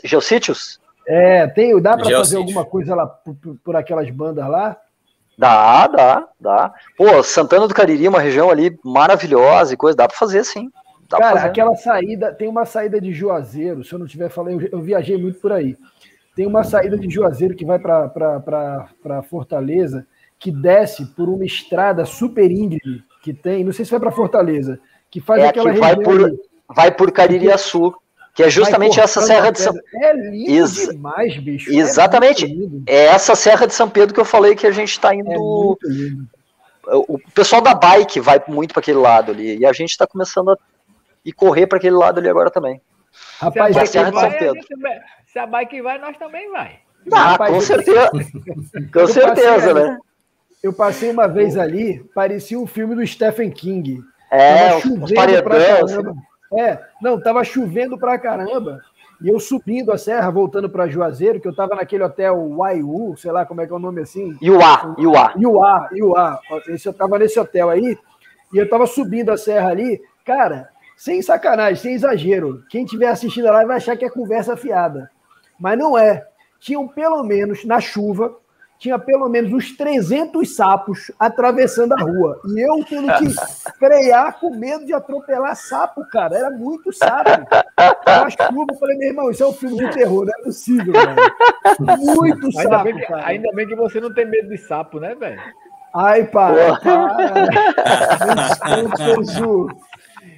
[SPEAKER 3] geossítios?
[SPEAKER 2] É, tem, dá para fazer alguma coisa lá por, por, aquelas bandas lá?
[SPEAKER 3] Dá, dá, dá. Pô, Santana do Cariri, uma região ali maravilhosa e coisa, dá para fazer sim. Dá
[SPEAKER 2] Cara, aquela saída, tem uma saída de Juazeiro, se eu não tiver falando, eu, eu viajei muito por aí. Tem uma saída de Juazeiro que vai para Fortaleza, que desce por uma estrada super íngreme que tem, não sei se vai para Fortaleza, que faz
[SPEAKER 3] é
[SPEAKER 2] aquela
[SPEAKER 3] que vai por, vai por Caririaçu que é justamente essa Serra de São
[SPEAKER 2] É lindo Ex demais, bicho.
[SPEAKER 3] É exatamente. É, é, essa Serra de São Pedro que eu falei que a gente está indo. É o pessoal da bike vai muito para aquele lado ali. E a gente está começando a ir correr para aquele lado ali agora também.
[SPEAKER 1] Rapaz, a Serra de São Pedro. se a bike vai, nós também vai.
[SPEAKER 3] Ah, Rapaz, com certeza. com certeza, né?
[SPEAKER 2] Eu passei uma vez ali, parecia um filme do Stephen King.
[SPEAKER 3] É, os paredões.
[SPEAKER 2] É, não, tava chovendo pra caramba. E eu subindo a serra, voltando para Juazeiro, que eu tava naquele hotel Waiu, sei lá como é que é o nome assim.
[SPEAKER 3] Iuá,
[SPEAKER 2] Iuá. Iuá, Iuá. Esse, eu tava nesse hotel aí. E eu tava subindo a serra ali, cara, sem sacanagem, sem exagero. Quem tiver assistindo a live vai achar que é conversa fiada. Mas não é. Tinham pelo menos, na chuva, tinha pelo menos uns 300 sapos atravessando a rua. E eu tendo que frear com medo de atropelar sapo, cara. Era muito sapo. Na chuva, eu falei, meu irmão, isso é um filme de terror, não é possível, velho. Muito
[SPEAKER 1] ainda
[SPEAKER 2] sapo,
[SPEAKER 1] bem que,
[SPEAKER 2] cara.
[SPEAKER 1] Ainda bem que você não tem medo de sapo, né, velho?
[SPEAKER 2] Ai, para, para. Ju.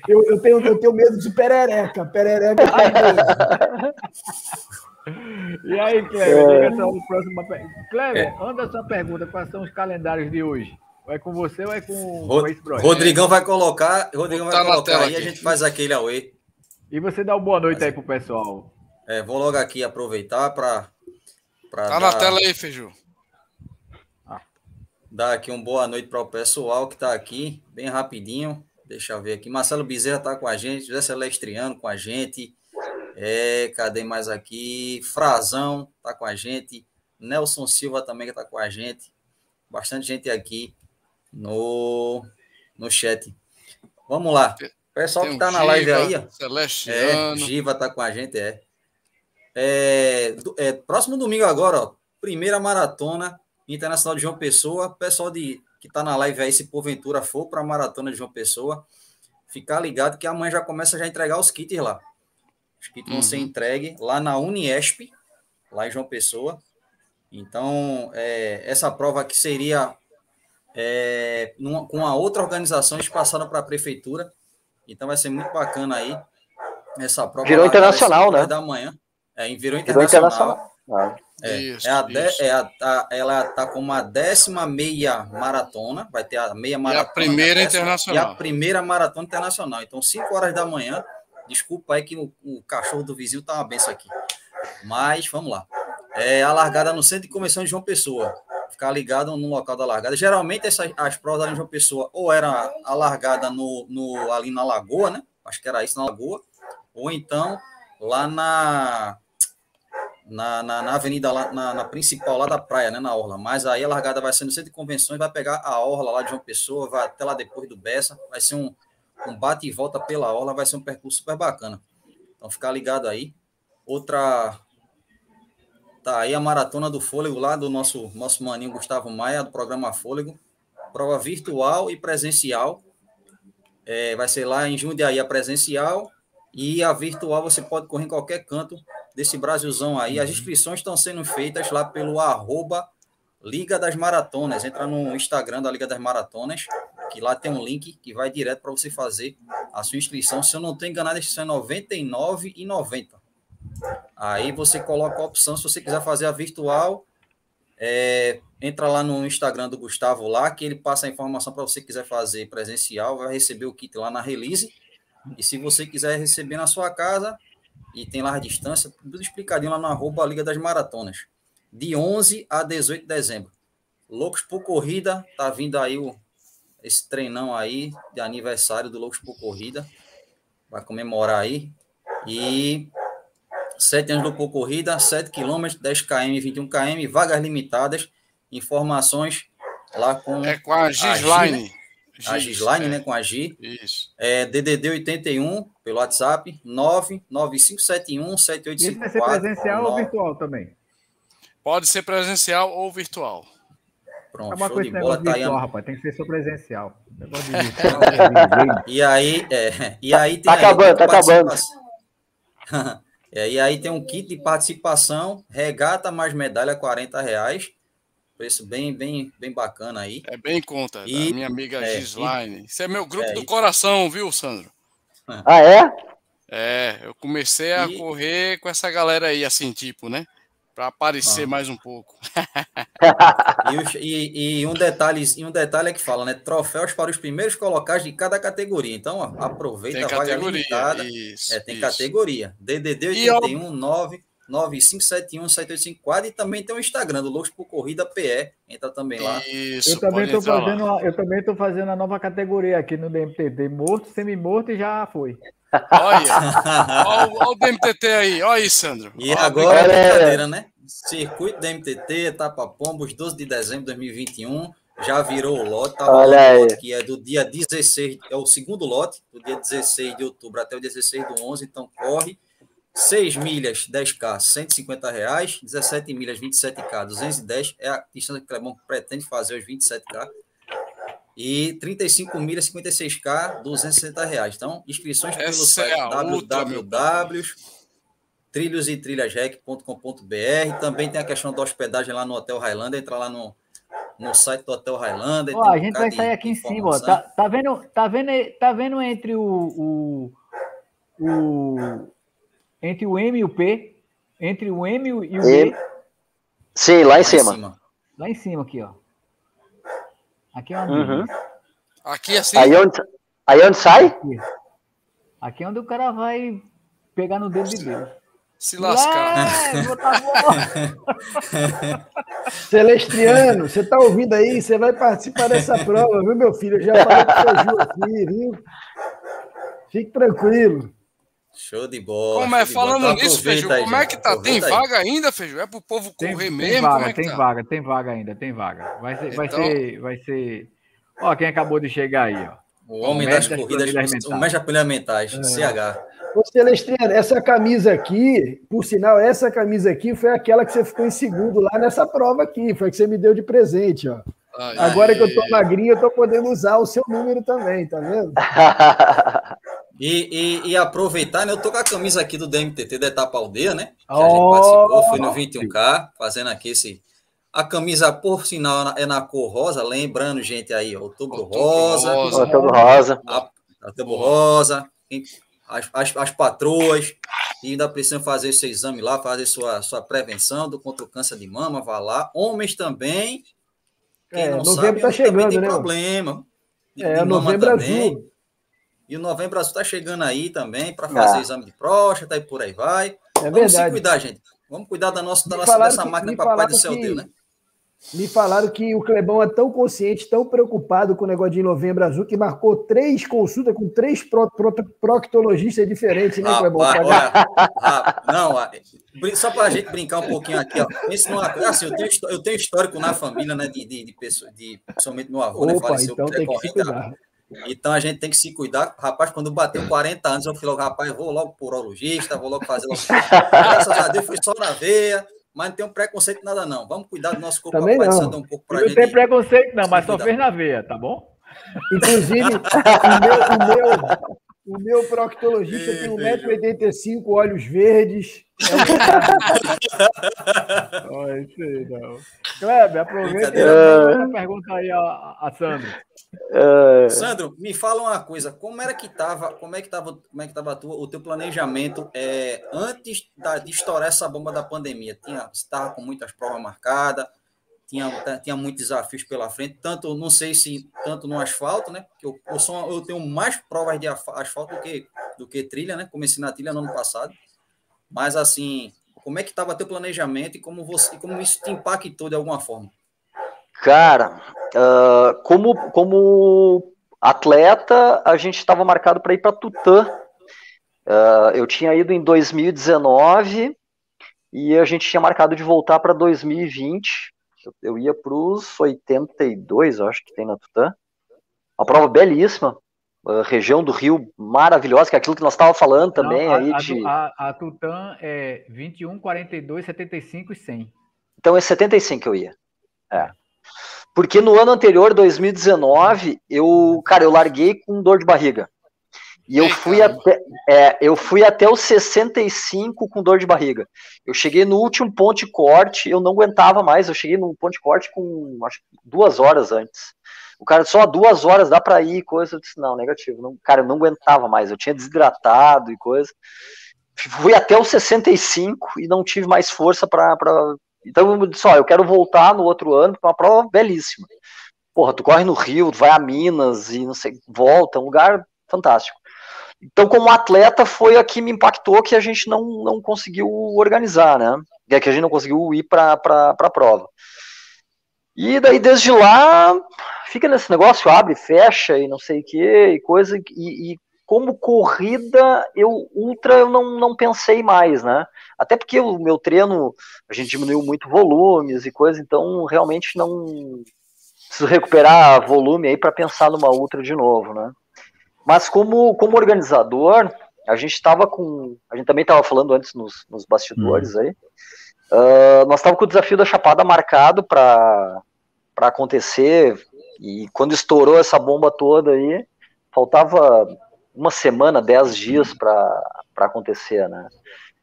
[SPEAKER 2] Eu, eu, tenho, eu tenho medo de perereca. Perereca. Ai,
[SPEAKER 1] E aí, Cleber, diga só o próximo. Cleber, anda sua pergunta: quais são os calendários de hoje? É com você ou é com, projeto?
[SPEAKER 5] Rodrigão vai colocar, Rodrigão
[SPEAKER 4] Botar
[SPEAKER 5] vai colocar aí e a gente faz aquele away.
[SPEAKER 1] E você dá uma boa noite aí pro pessoal.
[SPEAKER 5] É, vou logo aqui aproveitar para
[SPEAKER 4] Tá na tela aí, Feiju.
[SPEAKER 5] dar aqui uma boa noite para o pessoal que está aqui, bem rapidinho. Deixa eu ver aqui. Marcelo Bezerra está com a gente, José Celestriano com a gente. É, cadê mais aqui? Frazão está com a gente. Nelson Silva também está com a gente. Bastante gente aqui no, no chat. Vamos lá. Pessoal
[SPEAKER 4] Tem
[SPEAKER 5] que está na live
[SPEAKER 4] Giva,
[SPEAKER 5] aí, ó. É. Giva tá com a gente, é. É, é, Próximo domingo agora, ó, primeira maratona internacional de João Pessoa. Pessoal de, que tá na live aí, se porventura for para a maratona de João Pessoa, ficar ligado que amanhã já começa já a entregar os kits lá. Os kits vão ser
[SPEAKER 4] Uhum.
[SPEAKER 5] entregues lá na Uniesp, lá em João Pessoa. Então, é, essa prova aqui seria é, numa- com a outra organização, eles passaram para a prefeitura. Então vai ser muito bacana aí essa prova.
[SPEAKER 3] Virou
[SPEAKER 5] lá, que ser
[SPEAKER 3] internacional, né?
[SPEAKER 5] Da manhã. É, virou
[SPEAKER 3] Virou
[SPEAKER 5] internacional.
[SPEAKER 3] internacional. Ah,
[SPEAKER 5] É,
[SPEAKER 4] Isso,
[SPEAKER 5] é a de- é a- a- ela tá com uma décima meia maratona, vai ter a meia maratona.
[SPEAKER 4] primeira
[SPEAKER 5] da décima,
[SPEAKER 4] internacional.
[SPEAKER 5] E a primeira maratona internacional. Então, 5 horas da manhã. Desculpa aí que o, o cachorro do vizinho tá uma benção aqui. Mas vamos lá. É a largada no centro de convenção de João Pessoa. Ficar ligado no local da largada. Geralmente essas, as provas em João Pessoa ou era a largada no, no, ali na Lagoa, né? Acho que era isso, na Lagoa. Ou então lá na na, na, na avenida, lá, na, na principal lá da praia, né, na Orla. Mas aí a largada vai ser no centro de convenções, vai pegar a Orla lá de João Pessoa, vai até lá depois do Bessa, vai ser um, um bate e volta pela Orla, vai ser um percurso super bacana. Então ficar ligado aí. Outra... Tá aí a Maratona do Fôlego lá do nosso, nosso maninho Gustavo Maia, do programa Fôlego. Prova virtual e presencial. É, vai ser lá em Jundiaí a presencial e a virtual você pode correr em qualquer canto desse Brasilzão aí. As inscrições estão sendo feitas lá pelo arroba Liga das Maratonas. Entra no Instagram da Liga das Maratonas, que lá tem um link que vai direto para você fazer a sua inscrição. Se eu não estou enganado, isso é R$ 99,90. Aí você coloca a opção, se você quiser fazer a virtual, é, entra lá no Instagram do Gustavo lá, que ele passa a informação para você quiser fazer presencial, vai receber o kit lá na release. E se você quiser receber na sua casa, e tem lá a distância, tudo explicadinho lá arroba Liga das Maratonas. De 11 a 18 de dezembro. Loucos por Corrida, tá vindo aí o, esse treinão aí de aniversário do Loucos por Corrida. Vai comemorar aí. E 7 anos do por Corrida, 7 km, 10 km, 21 km, vagas limitadas. Informações lá com
[SPEAKER 4] É com a Gisline.
[SPEAKER 5] a
[SPEAKER 4] Gis,
[SPEAKER 5] Gislaine,
[SPEAKER 4] é.
[SPEAKER 5] né? Com a G.
[SPEAKER 4] Isso.
[SPEAKER 5] É DDD 81 pelo WhatsApp 99571
[SPEAKER 1] Isso vai ser presencial ou virtual também?
[SPEAKER 4] Pode ser presencial ou virtual.
[SPEAKER 5] Pronto,
[SPEAKER 1] Acaba
[SPEAKER 5] show
[SPEAKER 1] com
[SPEAKER 5] de bola,
[SPEAKER 1] negócio
[SPEAKER 5] tá
[SPEAKER 1] rapaz. Tem que ser só presencial. É
[SPEAKER 5] E aí, é, e aí tem
[SPEAKER 3] Tá
[SPEAKER 5] aí
[SPEAKER 3] acabando,
[SPEAKER 5] kit de
[SPEAKER 3] tá acabando.
[SPEAKER 5] É, e aí tem um kit de participação, regata mais medalha, 40 reais. Preço bem, bem, bem bacana aí.
[SPEAKER 4] É bem em conta,
[SPEAKER 5] E-
[SPEAKER 4] da minha amiga
[SPEAKER 5] é,
[SPEAKER 4] Gisline. Isso é meu grupo
[SPEAKER 5] é,
[SPEAKER 4] do coração, viu, Sandro?
[SPEAKER 3] Ah, é?
[SPEAKER 4] É, eu comecei a
[SPEAKER 5] E-
[SPEAKER 4] correr com essa galera aí, assim, tipo, né? Pra aparecer
[SPEAKER 5] Ah.
[SPEAKER 4] mais um pouco.
[SPEAKER 5] E, e- e um detalhe, e um detalhe é que fala, né? Troféus para os primeiros colocados de cada categoria. Então, ó, aproveita
[SPEAKER 4] Tem
[SPEAKER 5] a vaga limitada.
[SPEAKER 4] Isso,
[SPEAKER 5] É, tem
[SPEAKER 4] isso.
[SPEAKER 5] categoria. DDD
[SPEAKER 4] E, ó,
[SPEAKER 5] 81 9 9571 7854 e também tem o Instagram do Loucos por Corrida PE. Entra também lá.
[SPEAKER 4] Isso,
[SPEAKER 1] Eu também estou
[SPEAKER 4] lá.
[SPEAKER 1] fazendo, a- eu também tô fazendo a nova categoria aqui no DMTD, morto, semi-morto e já foi.
[SPEAKER 4] Olha, olha, o- olha o DMTT aí, olha aí, Sandro.
[SPEAKER 5] E
[SPEAKER 4] Ó,
[SPEAKER 5] agora é
[SPEAKER 3] brincadeira.
[SPEAKER 5] brincadeira, né? Circuito da MTT, Etapa Pombos, 12 de dezembro de 2021. já virou o lote, tá Olha aí. lote que é do dia 16, é o segundo lote, do dia 16 de outubro até o 16 do 11, então corre. 6 milhas, 10K, 150 reais, 17 milhas, 27K, 210, é a distância que o Clebão pretende fazer, os 27K. E 35 milhas, 56K, 260 reais. Então, inscrições pelo Essa site é www trilhos e trilhasrec.com.br. Também tem a questão da hospedagem lá no Hotel Highlander. Entra lá no, no site do Hotel Highlander.
[SPEAKER 1] Ó, a gente vai sair aqui em cima. Ó. Tá, tá, vendo, tá, vendo, tá vendo entre o, o, o, entre o M e o P? Entre o M e o.
[SPEAKER 3] B? Sim, lá em, lá cima. em cima.
[SPEAKER 1] Lá em cima, aqui, ó. Aqui é onde. Uhum.
[SPEAKER 4] Aqui assim.
[SPEAKER 3] Aí onde, aí onde sai?
[SPEAKER 1] Aqui. aqui é onde o cara vai pegar no dedo de Deus.
[SPEAKER 4] Se lascar.
[SPEAKER 2] Celestriano, você tá ouvindo aí? Você vai participar dessa prova, viu, meu filho? Eu já falei com o aqui, viu? Fique tranquilo.
[SPEAKER 5] Show de bola.
[SPEAKER 4] Como é, falando nisso, Feijão, como é que tá? Tem aí. vaga ainda, Feijão? É pro povo correr tem, mesmo? Tem
[SPEAKER 1] vaga,
[SPEAKER 4] é
[SPEAKER 1] tem
[SPEAKER 4] tá?
[SPEAKER 1] vaga, tem vaga ainda, tem vaga. Vai ser, então... vai ser, vai ser. Ó, quem acabou de chegar aí, ó.
[SPEAKER 5] O homem o das corridas, o mestre alimentares, é. CH.
[SPEAKER 2] Ô, Celestriano, essa camisa aqui, por sinal, essa camisa aqui foi aquela que você ficou em segundo lá nessa prova aqui, foi a que você me deu de presente, ó. Ai, Agora ai, que eu tô magrinho, eu tô podendo usar o seu número também, tá vendo?
[SPEAKER 5] E, e, e, aproveitar, né? Eu tô com a camisa aqui do DMTT da Etapa Aldeia, né? Que oh, a gente participou, foi no 21K, fazendo aqui esse. A camisa, por sinal, é na cor rosa, lembrando, gente, aí, outubro, outubro rosa.
[SPEAKER 3] Outubro rosa.
[SPEAKER 5] A, outubro rosa as, as, as patroas, e ainda precisam fazer esse exame lá, fazer sua, sua prevenção do contra o câncer de mama, vá lá. Homens também.
[SPEAKER 2] Quem é, não novembro está chegando, tem né?
[SPEAKER 5] problema.
[SPEAKER 2] De, é, de novembro também. azul.
[SPEAKER 5] E o novembro azul está chegando aí também para fazer ah. exame de próstata e por aí vai. É
[SPEAKER 2] Vamos verdade. se
[SPEAKER 5] cuidar, gente. Vamos cuidar da nossa, da nossa dessa que, máquina Papai do Céu que... deu, né?
[SPEAKER 2] Me falaram que o Clebão é tão consciente, tão preocupado com o negócio de novembro azul, que marcou três consultas com três pro, pro, proctologistas diferentes, né, Clebão? Olha,
[SPEAKER 5] não, só para a gente brincar um pouquinho aqui, ó. numa, assim, eu, tenho, eu tenho histórico na família, né, de, de, de pessoas, de, principalmente meu avô, né,
[SPEAKER 2] Opa, né, faleceu então tem que se cuidar.
[SPEAKER 5] Então a gente tem que se cuidar. Rapaz, quando bateu 40 anos, eu falei logo, rapaz, eu vou logo por urologista, vou logo fazer. Logo... Graças a Deus, fui só na veia mas não tem um preconceito nada, não. Vamos cuidar do nosso corpo
[SPEAKER 2] Também não.
[SPEAKER 1] um pouco pra não gente. tem preconceito, não, mas só fez na veia, tá bom?
[SPEAKER 2] Inclusive, o meu, o meu, o meu proctologista tem 1,85m, olhos verdes.
[SPEAKER 1] É um... oh, isso aí, não. Kleber, aproveita e pergunta aí a, a Sandro.
[SPEAKER 5] É... Sandro, me fala uma coisa, como era que estava, como é que estava, como é que estava o teu planejamento é, antes da, de estourar essa bomba da pandemia? Tinha, estava com muitas provas marcadas, tinha, tinha muitos desafios pela frente, tanto, não sei se tanto no asfalto, né? Porque eu, eu, sou, eu tenho mais provas de asfalto do que, do que trilha, né? Comecei na trilha no ano passado. Mas assim, como é que estava teu planejamento e como você, como isso te impactou de alguma forma?
[SPEAKER 3] Cara, uh, como, como atleta, a gente estava marcado para ir para Tutã. Uh, eu tinha ido em 2019 e a gente tinha marcado de voltar para 2020 eu ia para os 82, acho que tem na Tutã. Uma prova belíssima, uh, região do Rio maravilhosa, que é aquilo que nós estávamos falando também.
[SPEAKER 1] Não, a,
[SPEAKER 3] aí
[SPEAKER 1] a,
[SPEAKER 3] de...
[SPEAKER 1] a, a Tutã é 21, 42, 75 e 100.
[SPEAKER 3] Então é 75 que eu ia. É. Porque no ano anterior, 2019, eu, cara, eu larguei com dor de barriga. E eu fui, até, é, eu fui até os 65 com dor de barriga. Eu cheguei no último ponto de corte, eu não aguentava mais. Eu cheguei no ponto de corte com acho, duas horas antes. O cara, só duas horas dá pra ir, coisa. Eu disse, não, negativo. Não, cara, eu não aguentava mais. Eu tinha desidratado e coisa. Fui até os 65 e não tive mais força para. Pra... Então eu disse, ó, eu quero voltar no outro ano para uma prova belíssima. Porra, tu corre no Rio, vai a Minas e não sei, volta, um lugar fantástico. Então, como atleta, foi a que me impactou que a gente não, não conseguiu organizar, né? É que a gente não conseguiu ir para a prova. E daí, desde lá, fica nesse negócio, abre, fecha e não sei o que, e coisa. E, e, como corrida, eu ultra eu não, não pensei mais, né? Até porque o meu treino, a gente diminuiu muito volumes e coisa, então realmente não preciso recuperar volume aí para pensar numa ultra de novo, né? Mas como, como organizador, a gente estava com. A gente também estava falando antes nos, nos bastidores uhum. aí. Uh, nós estávamos com o desafio da Chapada marcado para acontecer. E quando estourou essa bomba toda aí, faltava uma semana, dez dias para acontecer, né?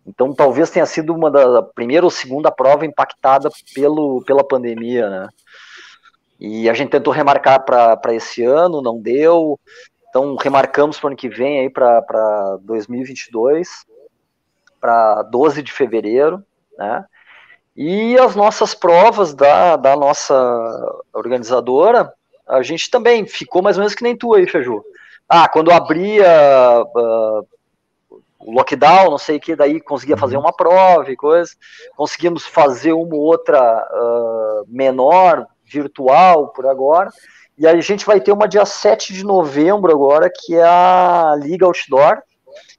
[SPEAKER 3] Então talvez tenha sido uma da primeira ou segunda prova impactada pelo, pela pandemia, né? E a gente tentou remarcar para esse ano, não deu. Então, remarcamos para o ano que vem, aí para 2022, para 12 de fevereiro, né? E as nossas provas da, da nossa organizadora, a gente também ficou mais ou menos que nem tu aí, Feju. Ah, quando abria uh, o lockdown, não sei o que, daí conseguia fazer uma prova e coisa. Conseguimos fazer uma outra uh, menor, virtual, por agora. E a gente vai ter uma dia 7 de novembro agora, que é a Liga Outdoor,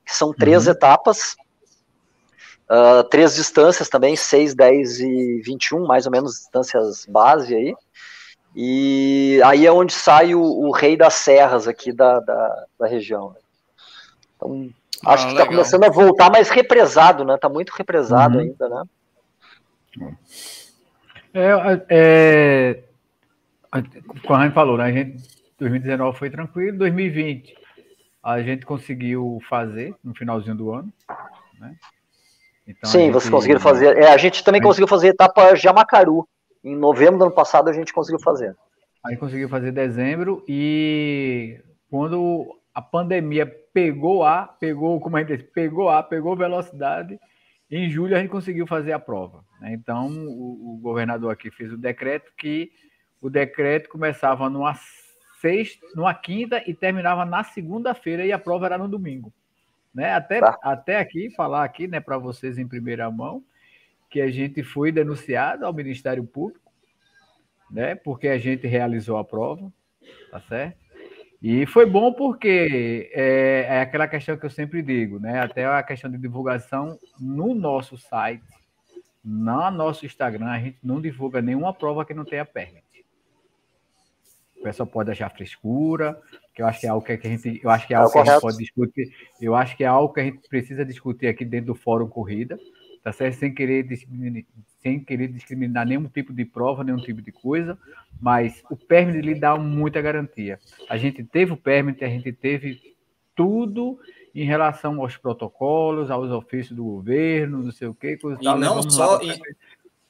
[SPEAKER 3] que são três uhum. etapas, uh, três distâncias também, 6, 10 e 21, mais ou menos distâncias base aí. E aí é onde sai o, o rei das serras aqui da, da, da região. Né? Então, ah, acho que está começando a voltar mais represado, né? Está muito represado uhum. ainda, né?
[SPEAKER 1] É, é, como a gente falou, né? A gente, 2019 foi tranquilo, 2020 a gente conseguiu fazer no finalzinho do ano, né?
[SPEAKER 3] Então, Sim, gente, vocês conseguiram fazer. É, a gente também a conseguiu fazer etapa Jamacaru. Em novembro do ano passado a gente conseguiu fazer.
[SPEAKER 1] A gente conseguiu fazer dezembro e quando a pandemia pegou a, pegou, como a gente diz, pegou a, pegou velocidade, em julho a gente conseguiu fazer a prova. Né? Então o, o governador aqui fez o decreto que o decreto começava numa sexta, numa quinta e terminava na segunda-feira e a prova era no domingo. Né? Até, tá. até aqui, falar aqui né, para vocês em primeira mão, que a gente foi denunciado ao Ministério Público, né, porque a gente realizou a prova, tá certo? E foi bom porque é, é, aquela questão que eu sempre digo, né? Até a questão de divulgação no nosso site, no nosso Instagram, a gente não divulga nenhuma prova que não tenha permit pessoal pode achar frescura, que eu acho que é algo que a gente, eu acho que é, é algo é que a gente pode discutir, eu acho que é algo que a gente precisa discutir aqui dentro do Fórum Corrida, tá certo? Sem querer discriminar, sem querer discriminar nenhum tipo de prova, nenhum tipo de coisa, mas o permit lhe dá muita garantia. A gente teve o permit, a gente teve tudo em relação aos protocolos, aos ofícios do governo, não sei o quê, coisa
[SPEAKER 5] e tal. não só e,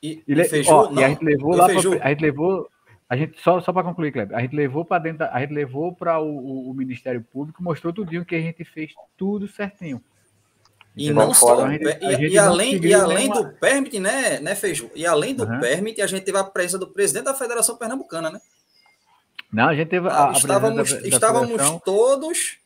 [SPEAKER 1] e, e, e, fechou, ó, não, e a gente levou lá, pra, a gente levou a gente, só só para concluir, Kleber, a gente levou para dentro, a gente levou para o, o, o, Ministério Público, mostrou tudinho que a gente fez tudo certinho.
[SPEAKER 5] E não só, gente, e, e, além, e além do permit, né, né, Feijão? E além do uhum. permit, a gente teve a presença do presidente da Federação Pernambucana, né?
[SPEAKER 1] Não, a gente teve a,
[SPEAKER 5] a estávamos, da, da estávamos todos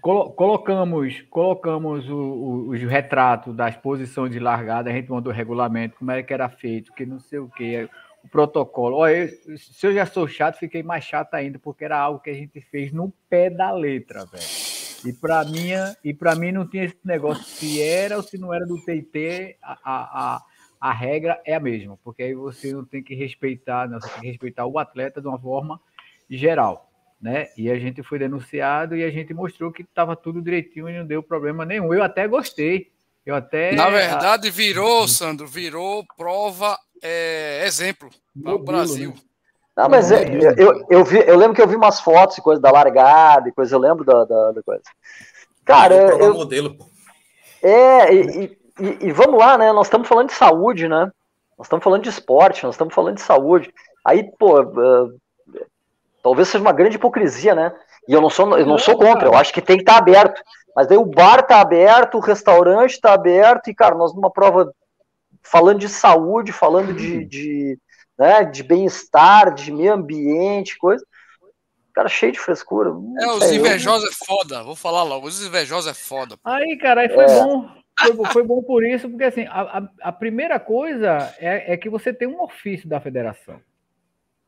[SPEAKER 1] colocamos colocamos o, o, os retratos das posições de largada, a gente mandou o regulamento, como era que era feito, que não sei o que, o protocolo. Olha, eu, se eu já sou chato, fiquei mais chato ainda, porque era algo que a gente fez no pé da letra, velho. E para mim, e para mim não tinha esse negócio se era ou se não era do TT, a, a, a, regra é a mesma, porque aí você não tem que respeitar, não, você tem que respeitar o atleta de uma forma geral, né? E a gente foi denunciado e a gente mostrou que estava tudo direitinho e não deu problema nenhum. Eu até gostei. Eu até
[SPEAKER 4] Na verdade virou, Sandro, virou prova é, exemplo para o Brasil. Né?
[SPEAKER 3] Não, mas é, eu, eu, vi, eu lembro que eu vi umas fotos e coisa da largada e coisa, eu lembro da, da, da coisa. Cara, eu, eu,
[SPEAKER 5] modelo.
[SPEAKER 3] É, e, e, e, vamos lá, né? Nós estamos falando de saúde, né? Nós estamos falando de esporte, nós estamos falando de saúde. Aí, pô, uh, talvez seja uma grande hipocrisia, né? E eu não sou, eu não sou contra, eu acho que tem que estar aberto. Mas daí o bar tá aberto, o restaurante tá aberto, e, cara, nós numa prova falando de saúde, falando de, uhum. de, né, de bem-estar, de meio ambiente, coisa. Cara, cheio de frescura.
[SPEAKER 4] É, os invejosos é foda, vou falar logo, os invejosos é foda.
[SPEAKER 1] Aí, cara, aí foi é. bom. Foi, foi, bom por isso, porque assim, a, a, a primeira coisa é, é, que você tem um ofício da federação.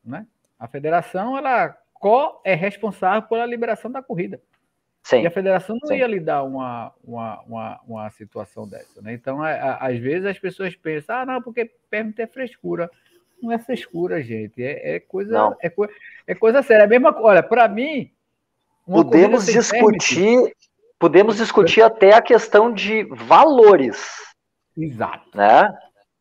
[SPEAKER 1] Né? A federação, ela co é responsável pela liberação da corrida. Sim. E a federação não Sim. ia lhe dar uma, uma, uma, uma situação dessa. Né? Então, a, a, às vezes as pessoas pensam, ah, não, porque permite é frescura. Não é frescura, gente. É, é coisa, é, co é coisa séria. É a mesma, olha, para mim,
[SPEAKER 3] podemos discutir, podemos discutir até a questão de valores.
[SPEAKER 1] Exato.
[SPEAKER 3] Né?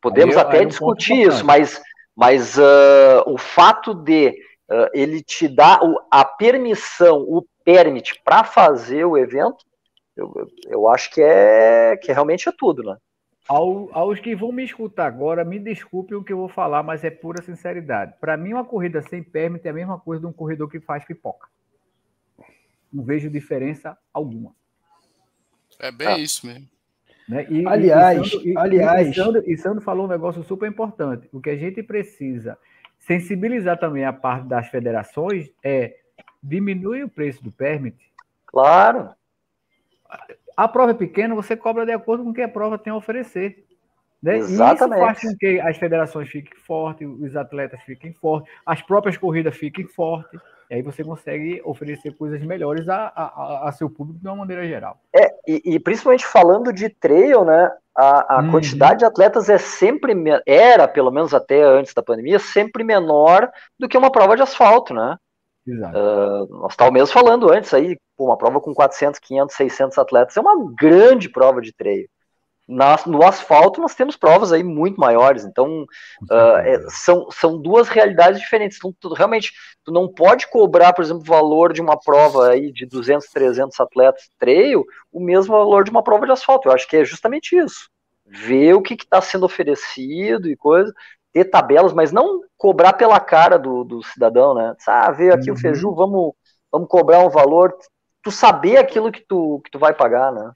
[SPEAKER 3] Podemos aí, até aí discutir um isso, mas, mas uh, o fato de uh, ele te dar a permissão, o permit para fazer o evento, eu, eu acho que é que realmente é tudo, né?
[SPEAKER 1] Ao, aos que vão me escutar agora, me desculpem o que eu vou falar, mas é pura sinceridade. Para mim, uma corrida sem permit é a mesma coisa de um corredor que faz pipoca. Não vejo diferença alguma.
[SPEAKER 4] É bem ah. isso mesmo.
[SPEAKER 1] Né? E,
[SPEAKER 2] aliás,
[SPEAKER 1] e Sandro,
[SPEAKER 2] aliás.
[SPEAKER 1] E Sandro, e Sandro falou um negócio super importante. O que a gente precisa sensibilizar também a parte das federações é diminuir o preço do permit.
[SPEAKER 3] Claro.
[SPEAKER 1] A prova é pequena, você cobra de acordo com o que a prova tem a oferecer. Né?
[SPEAKER 3] Exatamente.
[SPEAKER 1] E isso faz com que as federações fiquem fortes, os atletas fiquem fortes, as próprias corridas fiquem fortes. E aí você consegue oferecer coisas melhores a, a, a seu público de uma maneira geral.
[SPEAKER 3] É, e, e principalmente falando de trail, né? A, a uhum. quantidade de atletas é sempre, era, pelo menos até antes da pandemia, sempre menor do que uma prova de asfalto, né? Uh, nós estávamos mesmo falando antes aí, uma prova com 400, 500, 600 atletas é uma grande prova de trail na, no asfalto nós temos provas aí muito maiores, então uh, é, são, são duas realidades diferentes. Então, tu, realmente, tu não pode cobrar, por exemplo, o valor de uma prova aí de 200, 300 atletas trail, o mesmo valor de uma prova de asfalto. Eu acho que é justamente isso. Ver o que está sendo oferecido e coisa, ter tabelas, mas não cobrar pela cara do, do cidadão, né? Ah, veio aqui uhum. o Feiju, vamos, vamos cobrar um valor. Tu saber aquilo que tu, que tu vai pagar, né?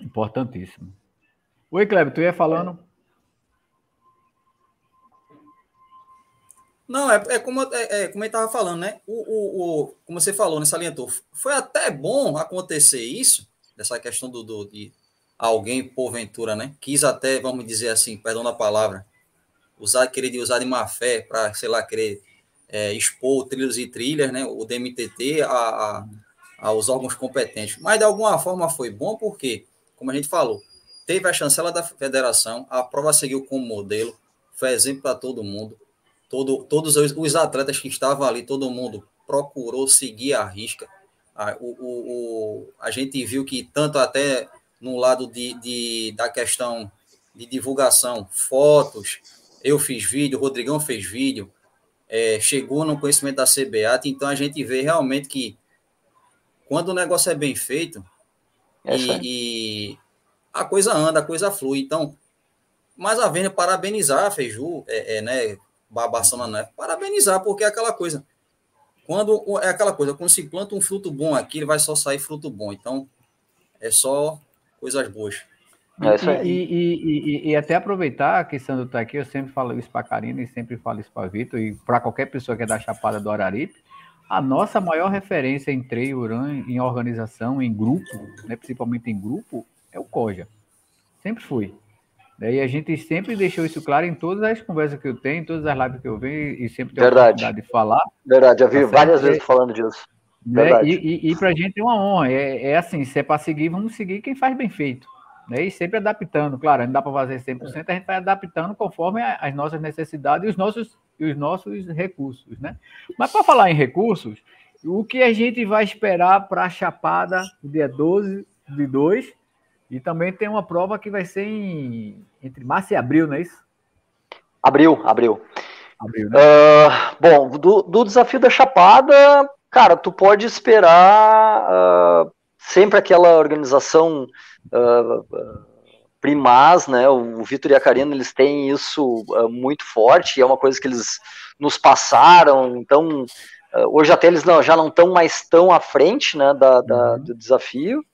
[SPEAKER 1] Importantíssimo. Oi, Kleber, tu ia falando?
[SPEAKER 5] Não, é, é como, é, é, como ele estava falando, né? O, o, o, como você falou, né, salientou, foi até bom acontecer isso, dessa questão do, do, de alguém, porventura, né? Quis até, vamos dizer assim, perdão da palavra, usar, querer usar de má fé para, sei lá, querer é, expor trilhos e trilhas, né? O DMTT a, a, aos órgãos competentes. Mas de alguma forma foi bom porque, como a gente falou, teve a chancela da federação, a prova seguiu como modelo, foi exemplo para todo mundo. Todo, todos os, os, atletas que estavam ali, todo mundo procurou seguir a risca. A, o, o, a gente viu que tanto até no lado de, de, da questão de divulgação, fotos, eu fiz vídeo, o Rodrigão fez vídeo, é, chegou no conhecimento da CBA, então a gente vê realmente que quando o negócio é bem feito é e, e, a coisa anda, a coisa flui. Então, mas a Vênia parabenizar a Feiju, é, é, né, Babaçana, né, parabenizar, porque é aquela coisa. Quando é aquela coisa, quando se planta um fruto bom aqui, ele vai só sair fruto bom. Então, é só coisas boas.
[SPEAKER 1] É e, e, e, e, até aproveitar que Sandro está aqui, eu sempre falo isso para Karina e sempre falo isso para Vitor e para qualquer pessoa que é da Chapada do Araripe, a nossa maior referência em treino, em organização, em grupo, né, principalmente em grupo, é o Koja. Sempre fui. E a gente sempre deixou isso claro em todas as conversas que eu tenho, em todas as lives que eu venho, e sempre tenho
[SPEAKER 3] Verdade. a oportunidade
[SPEAKER 1] de falar.
[SPEAKER 3] Verdade, já vi tá várias vezes falando disso.
[SPEAKER 1] Né? E, e, e para a gente é uma honra. É, é assim, se é para seguir, vamos seguir quem faz bem feito. Né? E sempre adaptando. Claro, não dá para fazer 100%, a gente vai adaptando conforme as nossas necessidades e os nossos, e os nossos recursos. Né? Mas para falar em recursos, o que a gente vai esperar para a Chapada, dia 12 de 2, e também tem uma prova que vai ser em, entre março e abril, não é isso?
[SPEAKER 3] Abril, abril.
[SPEAKER 1] abril né?
[SPEAKER 3] uh, bom, do, do, desafio da Chapada, cara, tu pode esperar uh, sempre aquela organização uh, primaz, né? O Vitor e a Karina, eles têm isso muito forte, é uma coisa que eles nos passaram, então hoje até eles não, já não estão mais tão à frente né, da, da uhum. do desafio.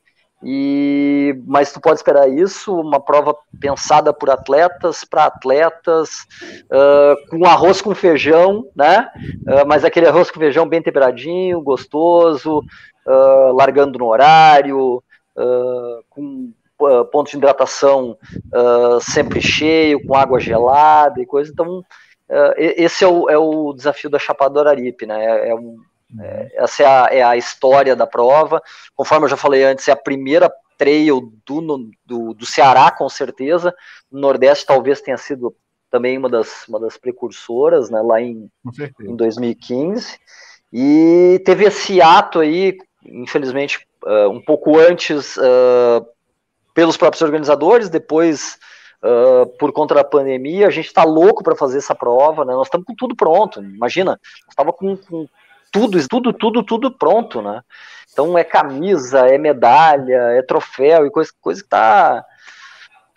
[SPEAKER 3] E mas tu pode esperar isso, uma prova pensada por atletas para atletas, uh, com arroz com feijão, né? Uh, mas aquele arroz com feijão bem temperadinho, gostoso, uh, largando no horário, com ponto de hidratação sempre cheio, com água gelada e coisa. Então esse é o, é o desafio da Chapada do Araripe, né? É, é um, é, essa é a, é a, história da prova. Conforme eu já falei antes, é a primeira trail do, do, do Ceará, com certeza. No Nordeste talvez tenha sido também uma das, uma das precursoras, né, lá em, em 2015. E teve esse ato aí, infelizmente, uh, um pouco antes uh, pelos próprios organizadores, depois uh, por conta da pandemia. A gente está louco para fazer essa prova, né? Nós estamos com tudo pronto. Imagina, estava com, com tudo, tudo, tudo, tudo pronto, né? Então é camisa, é medalha, é troféu e coisa, coisa que tá.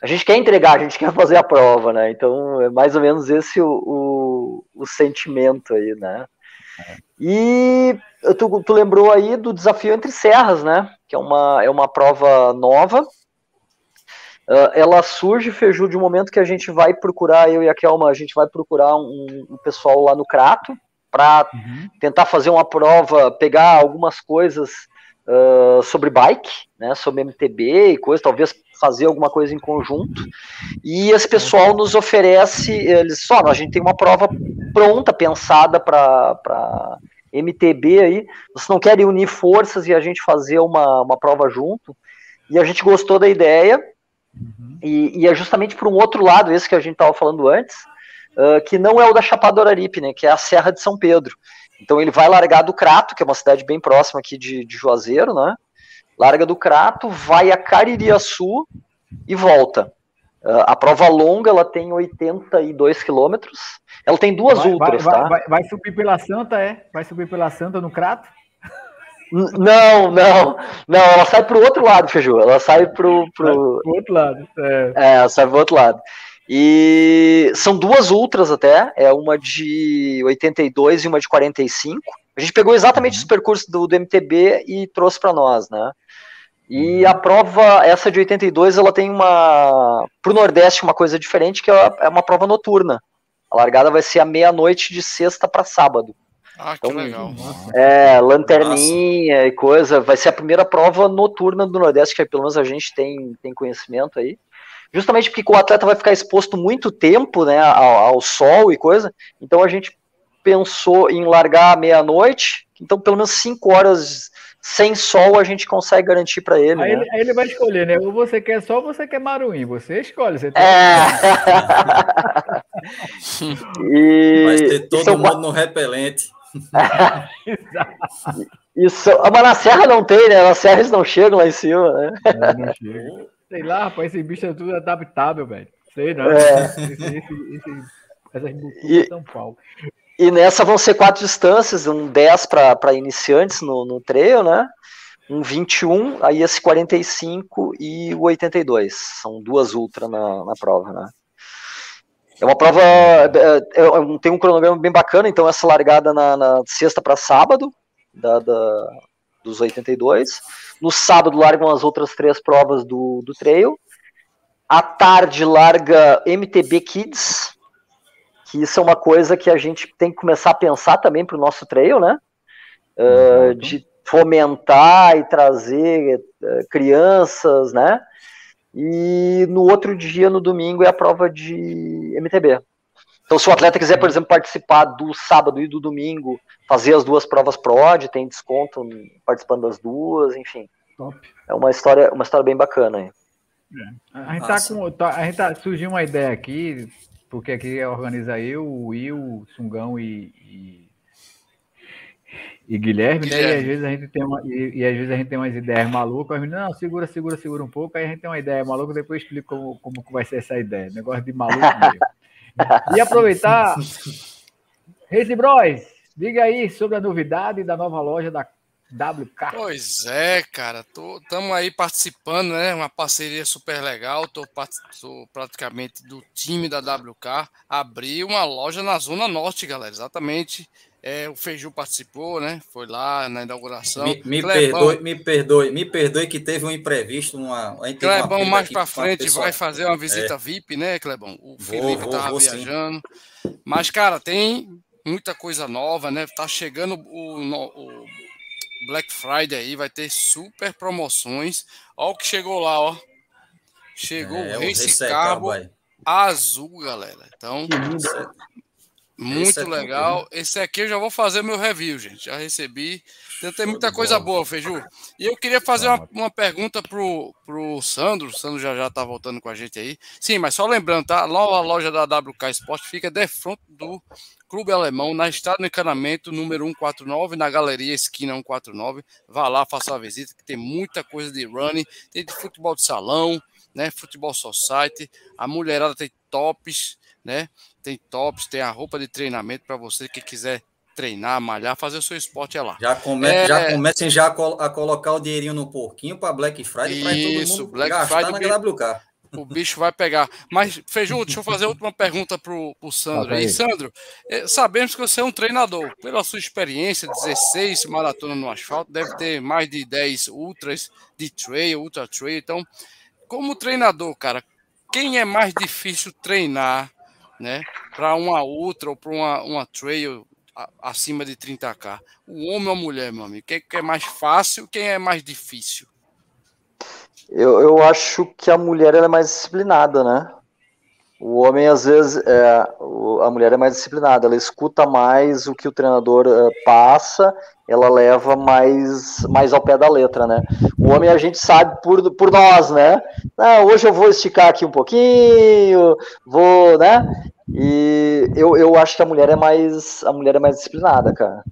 [SPEAKER 3] A gente quer entregar, a gente quer fazer a prova, né? Então é mais ou menos esse o, o, o sentimento aí, né? E tu, tu lembrou aí do desafio entre serras, né? Que é uma, é uma prova nova. Uh, ela surge, Feju, de um momento que a gente vai procurar, eu e a Kelma, a gente vai procurar um, um pessoal lá no Crato para uhum. tentar fazer uma prova, pegar algumas coisas uh, sobre bike, né? Sobre MTB e coisa, talvez fazer alguma coisa em conjunto. E esse pessoal nos oferece, eles só, a gente tem uma prova pronta, pensada para MTB aí. Vocês não querem unir forças e a gente fazer uma, uma prova junto? E a gente gostou da ideia. Uhum. E, e, é justamente para um outro lado, esse que a gente estava falando antes, uh, que não é o da Chapada Araripe, né, que é a Serra de São Pedro. Então ele vai largar do Crato, que é uma cidade bem próxima aqui de, de Juazeiro, né? larga do Crato, vai a Caririaçu e volta. Uh, a prova longa ela tem 82 quilômetros. Ela tem duas
[SPEAKER 1] vai,
[SPEAKER 3] ultras,
[SPEAKER 1] vai,
[SPEAKER 3] tá?
[SPEAKER 1] Vai, vai, subir pela Santa, é? Vai subir pela Santa no Crato?
[SPEAKER 3] Não, não, não, ela sai pro outro lado, Feiju. Ela sai pro. pro...
[SPEAKER 1] pro outro lado. É.
[SPEAKER 3] é, ela sai pro outro lado. E são duas ultras até, é uma de 82 e uma de 45. A gente pegou exatamente uhum. os percursos do, do MTB e trouxe para nós, né? E a prova, essa de 82, ela tem uma. Para o Nordeste, uma coisa diferente, que é, é uma prova noturna. A largada vai ser à meia-noite de sexta para sábado.
[SPEAKER 4] Ah, que então, legal.
[SPEAKER 3] É, lanterninha Nossa. e coisa. Vai ser a primeira prova noturna do Nordeste, que pelo menos a gente tem, tem conhecimento aí. Justamente porque o atleta vai ficar exposto muito tempo né, ao, ao sol e coisa. Então a gente pensou em largar à meia-noite. Então, pelo menos 5 horas sem sol a gente consegue garantir para ele.
[SPEAKER 1] Aí,
[SPEAKER 3] né?
[SPEAKER 1] ele. aí, ele. vai escolher, né? Ou você quer sol ou você quer maruim. Você escolhe. Você
[SPEAKER 3] tem... É.
[SPEAKER 5] e... Vai ter todo São... mundo no repelente.
[SPEAKER 3] Isso, mas na serra não tem, né? Na serra eles não chegam lá em cima, né?
[SPEAKER 1] Não, não chega. Sei lá, rapaz, esse bicho é tudo adaptável, velho. Sei não. É. Esse, esse, esse, essas e... São Paulo.
[SPEAKER 3] E nessa vão ser quatro distâncias, um 10 para iniciantes no, no trail, né? Um 21, aí esse 45 e o 82. São duas ultra na, na prova, né? É uma prova, é, é, é tem um cronograma bem bacana, então essa largada na, na sexta para sábado, da, da, dos 82. No sábado largam as outras três provas do, do trail. À tarde larga MTB Kids, que isso é uma coisa que a gente tem que começar a pensar também para o nosso trail, né? Uh, de fomentar e trazer uh, crianças, né? E no outro dia, no domingo, é a prova de MTB. Então, se o atleta quiser, por exemplo, participar do sábado e do domingo, fazer as duas provas PROD, tem desconto participando das duas, enfim. Top. É uma história, uma história bem bacana aí.
[SPEAKER 1] É. A gente, tá com, tá, a gente tá, surgiu uma ideia aqui porque aqui organiza eu, o Will, Sungão e, e, e Guilherme, né? E às vezes a gente tem uma, e, e, às vezes a gente tem umas ideias malucas, mas não, segura, segura, segura um pouco, aí a gente tem uma ideia maluca, depois eu explico como, como vai ser essa ideia. Negócio de maluco mesmo. e aproveitar, Reis Bros, diga aí sobre a novidade da nova loja da WK.
[SPEAKER 4] Pois é, cara, estamos aí participando, né? Uma parceria super legal. Tô, tô, praticamente do time da WK. Abri uma loja na Zona Norte, galera. Exatamente. É, o Feiju participou, né? Foi lá na inauguração.
[SPEAKER 5] Me, me perdoe, me perdoe, me perdoe que teve um imprevisto. Uma,
[SPEAKER 4] Clebão, uma mais para frente, vai fazer uma visita é. VIP, né, Clebão? O Felipe estava viajando. Sim. Mas, cara, tem muita coisa nova, né? Tá chegando o, o Black Friday aí vai ter super promoções. Ó o que chegou lá, ó. Chegou é, o Race Carbo azul, galera. Então, Muito esse é legal. Esse aqui eu já vou fazer meu review, gente. Já recebi. Tem, tem muita coisa boa, Feiju. E eu queria fazer uma, uma pergunta pro, pro Sandro. O Sandro já já tá voltando com a gente aí. Sim, mas só lembrando, tá? A nova loja da WK Sport fica de frente do Clube Alemão, na Estrada do Encanamento, número 149, na Galeria Esquina 149. Vá lá, faça uma visita, que tem muita coisa de running, tem de futebol de salão, né? Futebol society. A mulherada tem tops, né? Tem tops, tem a roupa de treinamento para você que quiser treinar, malhar, fazer o seu esporte é lá.
[SPEAKER 5] Já, come, é... já comecem já a, col a, colocar o dinheirinho no porquinho para Black Friday para todo mundo
[SPEAKER 4] Black gastar Friday, na. O bicho vai pegar. Mas, Feijão, deixa eu fazer a última pergunta para o Sandro. E, Sandro, é, sabemos que você é um treinador. Pela sua experiência, 16 maratona no asfalto, deve ter mais de 10 ultras de trail, ultra trail. Então, como treinador, cara, quem é mais difícil treinar né, para uma ultra ou para uma, uma trail acima de 30k? O homem ou a mulher, meu amigo? Quem é mais fácil, quem é mais difícil?
[SPEAKER 3] Eu, eu acho que a mulher é mais disciplinada, né? O homem, às vezes, é, a mulher é mais disciplinada, ela escuta mais o que o treinador uh, passa, ela leva mais, mais ao pé da letra, né? O homem a gente sabe por, por nós, né? Ah, hoje eu vou esticar aqui um pouquinho, vou, né? E eu, eu acho que a mulher é mais a mulher é mais disciplinada, cara.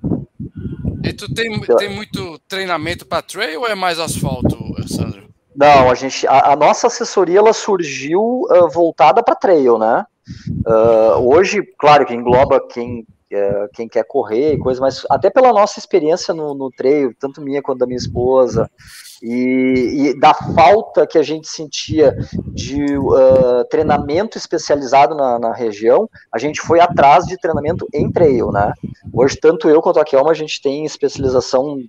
[SPEAKER 4] E tu tem, tem muito treinamento para trail ou é mais asfalto, Sandro?
[SPEAKER 3] Não, a gente, a, a nossa assessoria ela surgiu uh, voltada para trail, né? Uh, hoje, claro que engloba quem, uh, quem quer correr e coisa, mas até pela nossa experiência no, no trail, tanto minha quanto da minha esposa, e, e da falta que a gente sentia de uh, treinamento especializado na, na, região, a gente foi atrás de treinamento em trail, né? Hoje, tanto eu quanto a Kelma, a gente tem especialização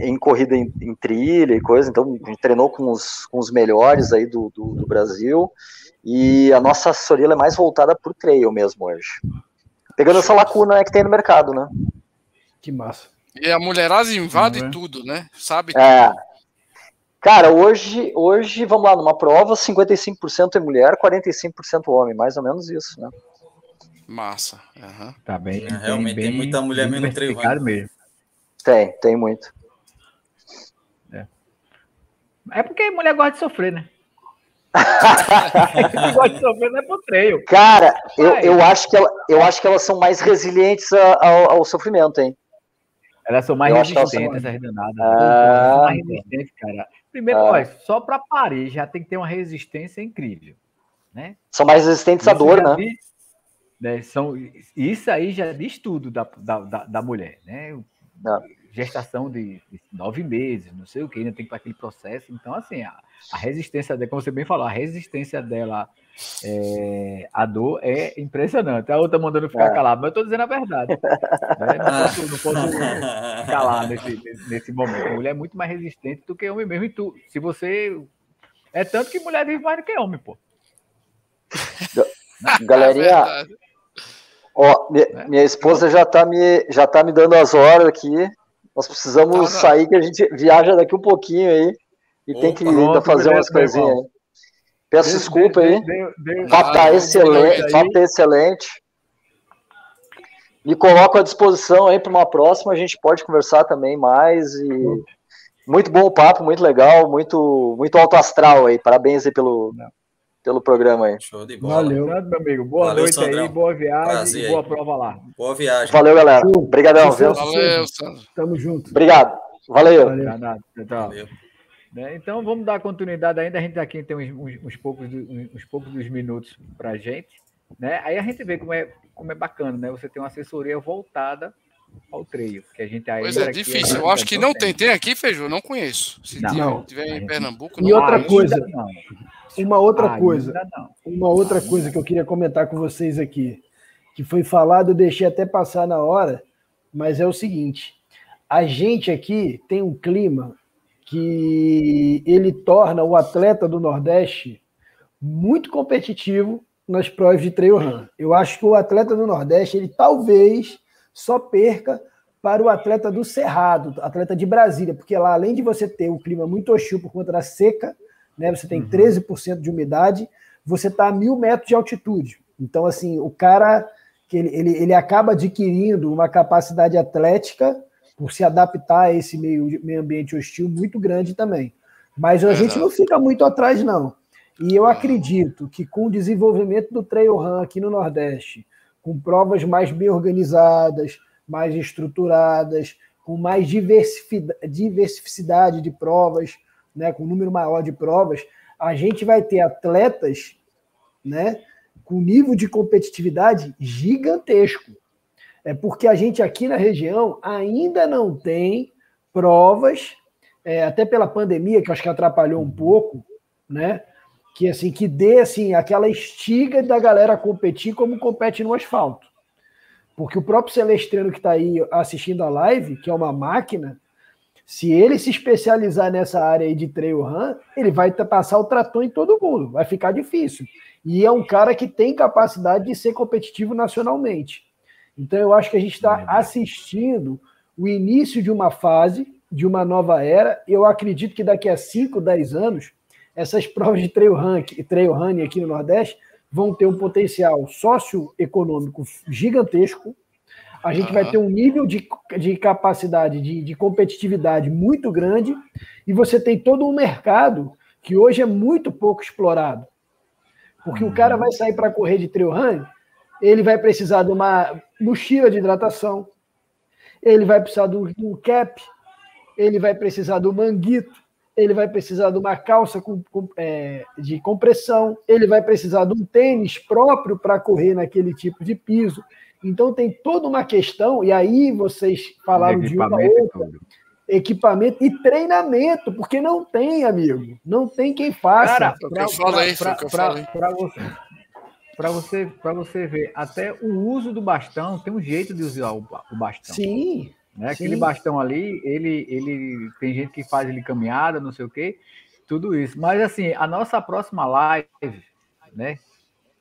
[SPEAKER 3] em corrida em, em, trilha e coisa, então a gente treinou com os, com os melhores aí do, do, do Brasil, e a nossa assessoria é mais voltada para o trail mesmo hoje. Pegando essa lacuna que tem no mercado, né?
[SPEAKER 2] Que massa.
[SPEAKER 4] E a mulherada invade uhum. tudo, né? Sabe
[SPEAKER 3] é. Cara, hoje, hoje, vamos lá, numa prova, 55% é mulher, 45% homem, mais ou menos isso, né?
[SPEAKER 4] Massa. Uhum.
[SPEAKER 1] Tá bem. É,
[SPEAKER 5] realmente
[SPEAKER 1] bem,
[SPEAKER 5] tem muita mulher mesmo no treino.
[SPEAKER 1] mesmo.
[SPEAKER 3] Tem, tem muito.
[SPEAKER 1] É. porque mulher gosta de sofrer, né? gosta de sofrer não é pro treino.
[SPEAKER 3] Cara, eu, eu, acho que ela, eu acho que elas são mais resilientes ao, ao sofrimento, hein?
[SPEAKER 1] Elas são mais eu resistentes, essas danadas. Ah, são mais resistentes, cara. Primeiro, ah. olha, só para parir já tem que ter uma resistência incrível. Né?
[SPEAKER 3] São mais resistentes isso à dor, né? Diz,
[SPEAKER 1] né? São, isso aí já diz tudo da, da, da, da mulher, né? Ah gestação de, de, nove meses, não sei o que, ainda tem que para aquele processo. Então, assim, a, a, resistência dela, como você bem falou, a resistência dela é, à dor é impressionante. A outra mandando ficar é. calado, mas eu estou dizendo a verdade. Né? Não, posso, não posso calar nesse, nesse momento. A mulher é muito mais resistente do que homem mesmo. E tu, se você. É tanto que mulher vive mais do que homem, pô.
[SPEAKER 3] Galerinha, ó, minha, é. minha esposa já tá me já tá me dando as horas aqui. Nós precisamos tá, sair, que a gente viaja daqui um pouquinho aí e Opa, tem que ainda fazer umas coisinhas aí. Peço Deus, desculpa Deus, aí. Deus, papo tá excelente, papo tá excelente. Me coloco à disposição aí para uma próxima, a gente pode conversar também mais e muito bom o papo, muito legal, muito muito alto astral aí. Parabéns aí pelo pelo programa aí.
[SPEAKER 1] Show de bola. Valeu, meu amigo. Boa Valeu, noite Sandrão. aí, boa viagem Prazer e boa aí. prova lá.
[SPEAKER 5] Boa viagem.
[SPEAKER 3] Valeu, galera. Obrigadão,
[SPEAKER 4] viu? Valeu, Sandro.
[SPEAKER 2] Tamo junto.
[SPEAKER 3] Obrigado. Valeu. Valeu.
[SPEAKER 1] Valeu. Né, então vamos dar continuidade ainda. A gente aqui tem uns, uns, uns poucos, uns, uns poucos dos minutos para gente. Né? Aí a gente vê como é, como é bacana, né? Você tem uma assessoria voltada ao treino, que a gente
[SPEAKER 4] aí. Pois é, difícil. Eu acho que não tem. Tem aqui, Feijão? Não conheço. Se
[SPEAKER 2] não,
[SPEAKER 4] tiver, tiver em Pernambuco,
[SPEAKER 2] não. E outra coisa. Não. Uma outra ah, coisa, uma outra coisa que eu queria comentar com vocês aqui, que foi falado, eu deixei até passar na hora, mas é o seguinte: a gente aqui tem um clima que ele torna o atleta do Nordeste muito competitivo nas provas de trail run. Eu acho que o atleta do Nordeste, ele talvez só perca para o atleta do Cerrado, atleta de Brasília, porque lá, além de você ter um clima muito hostil por conta da seca, né? Você tem uhum. 13% de umidade, você está a mil metros de altitude. Então, assim, o cara que ele, ele, ele acaba adquirindo uma capacidade atlética por se adaptar a esse meio, meio ambiente hostil muito grande também. Mas a gente não fica muito atrás, não. E eu acredito que com o desenvolvimento do trail run aqui no Nordeste, com provas mais bem organizadas, mais estruturadas, com mais diversificidade de provas, né, com um número maior de provas, a gente vai ter atletas né, com nível de competitividade gigantesco. É porque a gente aqui na região ainda não tem provas, é, até pela pandemia, que acho que atrapalhou um pouco, né? Que assim, que dê assim, aquela estiga da galera competir como compete no asfalto. Porque o próprio Celestrino que está aí assistindo a live, que é uma máquina, se ele se especializar nessa área aí de trail run, ele vai passar o trator em todo mundo, vai ficar difícil. E é um cara que tem capacidade de ser competitivo nacionalmente. Então eu acho que a gente está assistindo o início de uma fase, de uma nova era. Eu acredito que daqui a 5, 10 anos, essas provas de trail run, trail run aqui no Nordeste vão ter um potencial socioeconômico gigantesco. A gente uhum. vai ter um nível de, de capacidade, de, de competitividade muito grande, e você tem todo um mercado que hoje é muito pouco explorado. Porque uhum. o cara vai sair para correr de trail run, ele vai precisar de uma mochila de hidratação, ele vai precisar do, do cap, ele vai precisar do manguito, ele vai precisar de uma calça com, com, é, de compressão, ele vai precisar de um tênis próprio para correr naquele tipo de piso. Então tem toda uma questão, e aí vocês falaram de uma outra, equipamento e treinamento, porque não tem, amigo, não tem quem faça. Cara,
[SPEAKER 1] para você, para você, para você ver, até o uso do bastão tem um jeito de usar o, o bastão.
[SPEAKER 2] Sim.
[SPEAKER 1] Né? Aquele bastão ali, ele, ele tem gente que faz ele caminhada, não sei o quê, tudo isso. Mas assim, a nossa próxima live, né,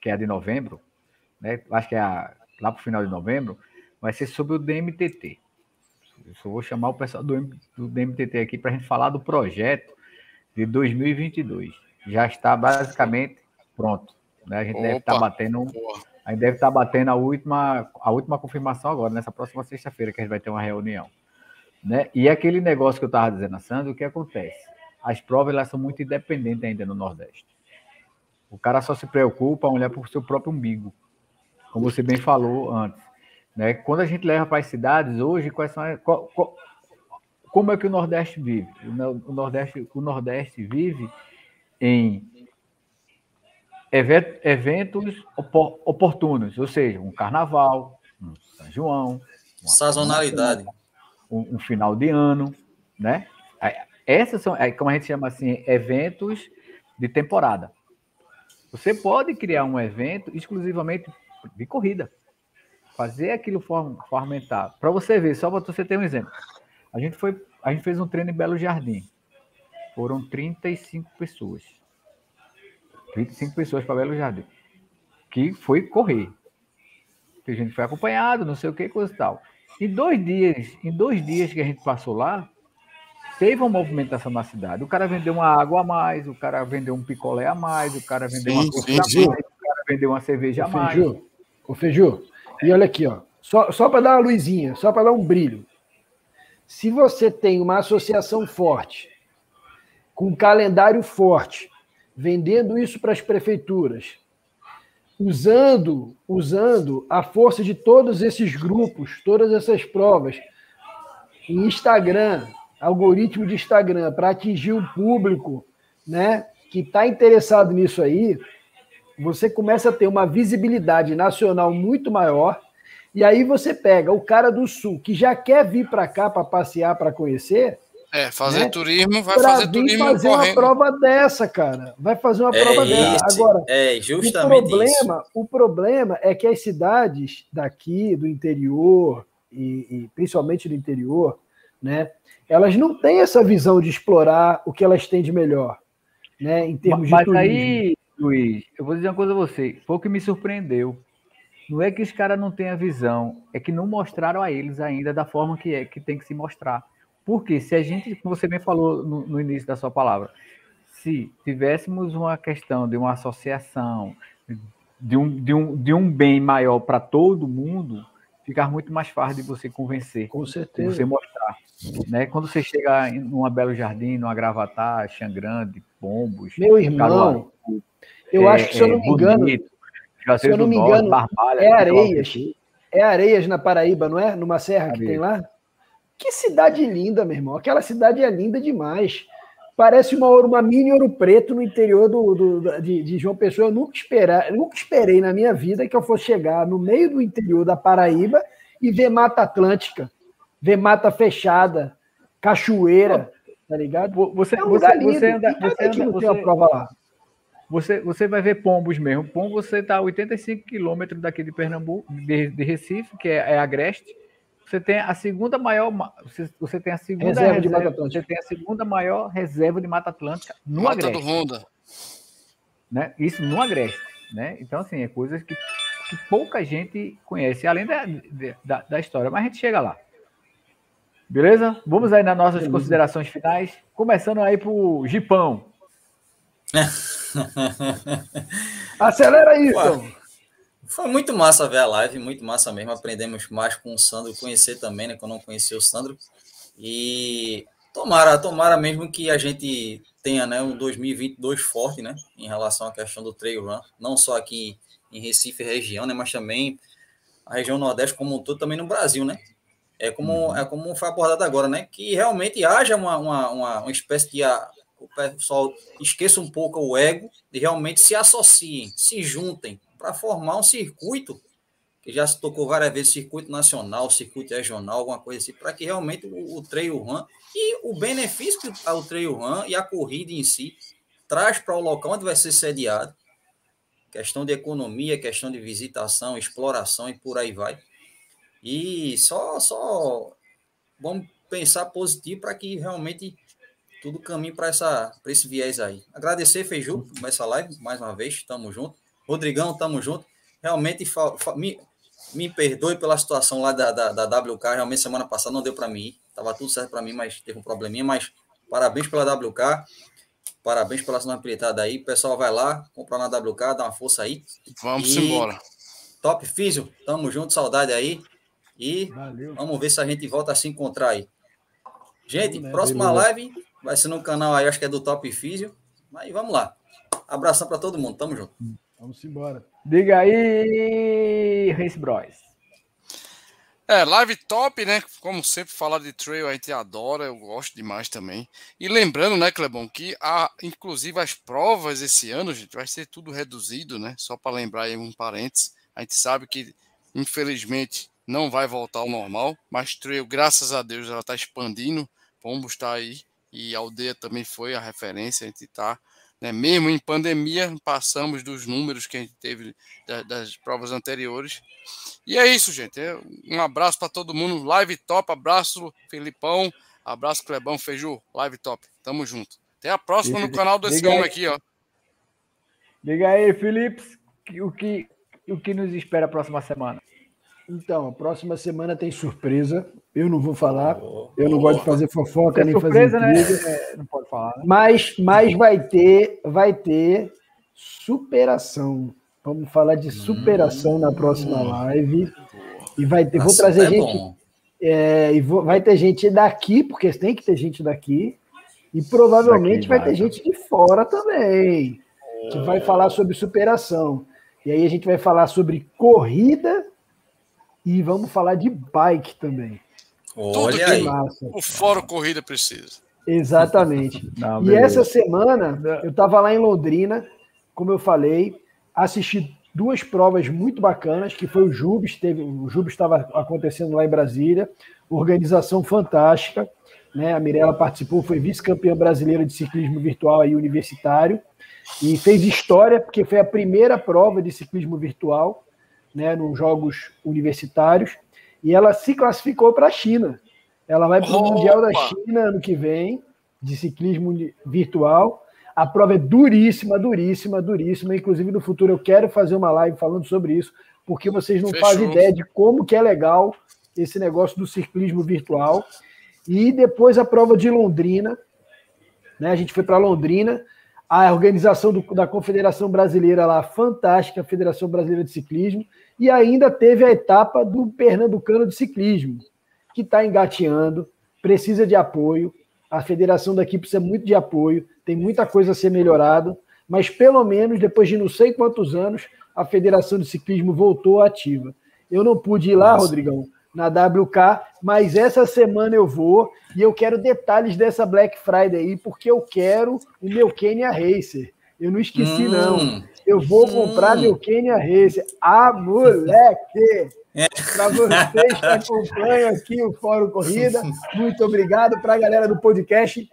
[SPEAKER 1] que é a de novembro, né, acho que é a, lá para o final de novembro, vai ser sobre o DMTT. Eu só vou chamar o pessoal do, do DMTT aqui para a gente falar do projeto de 2022. Já está basicamente pronto. Né? A gente Opa, deve estar tá batendo. A gente deve estar batendo a última, a última confirmação agora, nessa próxima sexta-feira, que a gente vai ter uma reunião. Né? E aquele negócio que eu estava dizendo a Sandra, o que acontece? As provas elas são muito independentes ainda no Nordeste. O cara só se preocupa em olhar para o seu próprio umbigo, como você bem falou antes. Né? Quando a gente leva para as cidades hoje, quais são qual, qual, como é que o Nordeste vive? O Nordeste, o Nordeste vive em eventos oportunos, ou seja, um carnaval, um São João,
[SPEAKER 5] sazonalidade,
[SPEAKER 1] um, um, final de ano, né? Essas são, como a gente chama assim, eventos de temporada. Você pode criar um evento exclusivamente de corrida, fazer aquilo fomentar. Para você ver, só para você ter um exemplo. A gente foi, a gente fez um treino em Belo Jardim. Foram 35 pessoas. 25 pessoas para Belo Jardim, que foi correr. Que a gente foi acompanhado, não sei o que, coisa e tal. Em dois dias, em dois dias que a gente passou lá, teve uma movimentação na cidade. O cara vendeu uma água a mais, o cara vendeu um picolé a mais, o cara vendeu sim, uma coisa a mais, o cara vendeu uma cerveja a mais.
[SPEAKER 2] Ô, Feiju, e olha aqui, ó. Só, só para dar uma luzinha, só para dar um brilho. Se você tem uma associação forte, com um calendário forte, vendendo isso para as prefeituras, usando, usando a força de todos esses grupos, todas essas provas, em Instagram, algoritmo de Instagram, para atingir um público né, que está interessado nisso aí, você começa a ter uma visibilidade nacional muito maior. E aí você pega o cara do sul que já quer vir para cá para passear, para conhecer,
[SPEAKER 4] é, fazer né? turismo, vai pra fazer turismo
[SPEAKER 2] fazer correndo. uma prova dessa, cara. Vai fazer uma é prova dessa. Agora,
[SPEAKER 5] é justamente
[SPEAKER 2] o problema, isso. o problema é que as cidades daqui, do interior, e, e, principalmente do interior, né, elas não têm essa visão de explorar o que elas têm de melhor, né, em termos
[SPEAKER 1] Mas
[SPEAKER 2] de turismo.
[SPEAKER 1] aí, Luiz, eu vou dizer uma coisa a você. Foi o que me surpreendeu. Não é que os caras não têm a visão, é que não mostraram a eles ainda da forma que é que tem que se mostrar. Porque se a gente, como você bem falou no, no início da sua palavra, se tivéssemos uma questão de uma associação de um, de um, de um bem maior para todo mundo, ficar muito mais fácil de você convencer.
[SPEAKER 2] Com certeza.
[SPEAKER 1] Você mostrar. Né? Quando você chega em uma Belo Jardim, numa Gravatar, Xangrande, Pombos.
[SPEAKER 2] Meu irmão, eu é, acho que, se eu não me engano. Bonito, se eu não me engano, Barbalha, é Areias. É Areias na Paraíba, não é? Numa serra Areias. que tem lá? Que cidade linda, meu irmão. Aquela cidade é linda demais. Parece uma, uma mini ouro preto no interior do, do de, de, João Pessoa. Eu nunca, esperar, nunca esperei na minha vida que eu fosse chegar no meio do interior da Paraíba e ver Mata Atlântica, ver mata fechada, cachoeira, tá ligado?
[SPEAKER 1] Você, é um você, você anda, você anda, você, uma prova lá. Você, você vai ver pombos mesmo. Pombo você está a 85 quilômetros daqui de Pernambuco, de, de Recife, que é, é Agreste você tem a segunda maior. Você, você tem a segunda reserva, reserva, de Mata Atlântica. Você tem a segunda maior reserva de Mata Atlântica no Mata Agreste. do Honda. Né? Isso no Agreste. Né? Então, assim, é coisas que, que pouca gente conhece, além da, da, da, história, mas a gente chega lá. Beleza? Vamos aí nas nossas Beleza. considerações finais, começando aí pro Gipão.
[SPEAKER 2] Acelera isso!
[SPEAKER 5] Foi muito massa ver a live, muito massa mesmo. Aprendemos mais com o Sandro, conhecer também, né? Que eu não conhecia o Sandro. E tomara, tomara mesmo que a gente tenha né, um 2022 forte, né? Em relação à questão do trail run, não só aqui em Recife região, né? Mas também a região Nordeste como um todo, também no Brasil, né? É como, uhum. é como foi abordado agora, né? Que realmente haja uma, uma, uma, uma espécie de. A, o pessoal esqueça um pouco o ego e realmente se associem, se juntem, para formar um circuito, que já se tocou várias vezes, circuito nacional, circuito regional, alguma coisa assim, para que realmente o, o trail run e o benefício que o trail run e a corrida em si traz para o local onde vai ser sediado, questão de economia, questão de visitação, exploração e por aí vai. E só, só vamos pensar positivo para que realmente tudo caminhe para esse viés aí. Agradecer, Feiju, por essa live, mais uma vez, estamos juntos. Rodrigão, tamo junto. Realmente, me, me perdoe pela situação lá da, da, da WK. Realmente, semana passada não deu para mim ir. Tava tudo certo para mim, mas teve um probleminha. Mas parabéns pela WK. Parabéns pela disponibilidade aí. O pessoal vai lá, comprar na WK, dá uma força aí.
[SPEAKER 4] Vamos e... embora.
[SPEAKER 5] Top Físio, tamo junto, saudade aí. E Valeu. vamos ver se a gente volta a se encontrar aí. Gente, né? próxima Beleza. live vai ser no canal aí, acho que é do Top Físio. Mas vamos lá. Abração para todo mundo, tamo junto.
[SPEAKER 2] Vamos embora.
[SPEAKER 1] Diga aí, Race Bros.
[SPEAKER 4] É, live top, né? Como sempre, falar de trail a gente adora, eu gosto demais também. E lembrando, né, Clebão, que a, inclusive as provas esse ano, gente, vai ser tudo reduzido, né? Só para lembrar aí um parênteses. A gente sabe que, infelizmente, não vai voltar ao normal, mas trail, graças a Deus, ela está expandindo. Pombo está aí e a aldeia também foi a referência, a gente está né? Mesmo em pandemia, passamos dos números que a gente teve das provas anteriores. E é isso, gente. É um abraço para todo mundo. Live top. Abraço, Felipão. Abraço, Clebão Feiju. Live top. Tamo junto. Até a próxima no canal desse homem aqui, ó.
[SPEAKER 1] Diga aí, Felipe, o que, o que nos espera a próxima semana?
[SPEAKER 2] Então, a próxima semana tem surpresa. Eu não vou falar. eu não gosto de fazer fofoca nem surpresa, fazer surpresa, né? É, não pode falar. Né? Mas, mas vai ter, vai ter superação. Vamos falar de superação hum, na próxima live. E vai ter, vou trazer é gente. É, e vou, vai ter gente daqui, porque tem que ter gente daqui. E provavelmente vai, vai ter gente de fora também. Que vai falar sobre superação. E aí a gente vai falar sobre corrida e vamos falar de bike também.
[SPEAKER 4] Olha Tudo aí. Massa. O Fórum Corrida precisa.
[SPEAKER 2] Exatamente. Não, e essa semana eu estava lá em Londrina, como eu falei, assisti duas provas muito bacanas, que foi o Jubes, teve, o Jubes estava acontecendo lá em Brasília, organização fantástica, né? A Mirella participou, foi vice-campeã brasileira de ciclismo virtual aí universitário e fez história porque foi a primeira prova de ciclismo virtual né, nos Jogos Universitários, e ela se classificou para a China. Ela vai para o Mundial da China ano que vem, de ciclismo virtual. A prova é duríssima, duríssima, duríssima. Inclusive, no futuro eu quero fazer uma live falando sobre isso, porque vocês não Fechou. fazem ideia de como que é legal esse negócio do ciclismo virtual. E depois a prova de Londrina. Né? A gente foi para Londrina. a organização do, da Confederação Brasileira lá, fantástica, a Federação Brasileira de Ciclismo, e ainda teve a etapa do Pernambucano de Ciclismo, que está engateando, precisa de apoio. A federação daqui precisa muito de apoio, tem muita coisa a ser melhorada, mas pelo menos depois de não sei quantos anos, a Federação de Ciclismo voltou ativa. Eu não pude ir lá, Nossa. Rodrigão, na WK, mas essa semana eu vou e eu quero detalhes dessa Black Friday aí, porque eu quero o meu Kenya Racer. Eu não esqueci, hum, não. Eu vou hum. comprar meu Kenya Racer. Ah, moleque! É. Para vocês que acompanham aqui o Fórum Corrida, muito obrigado. Para a galera do podcast,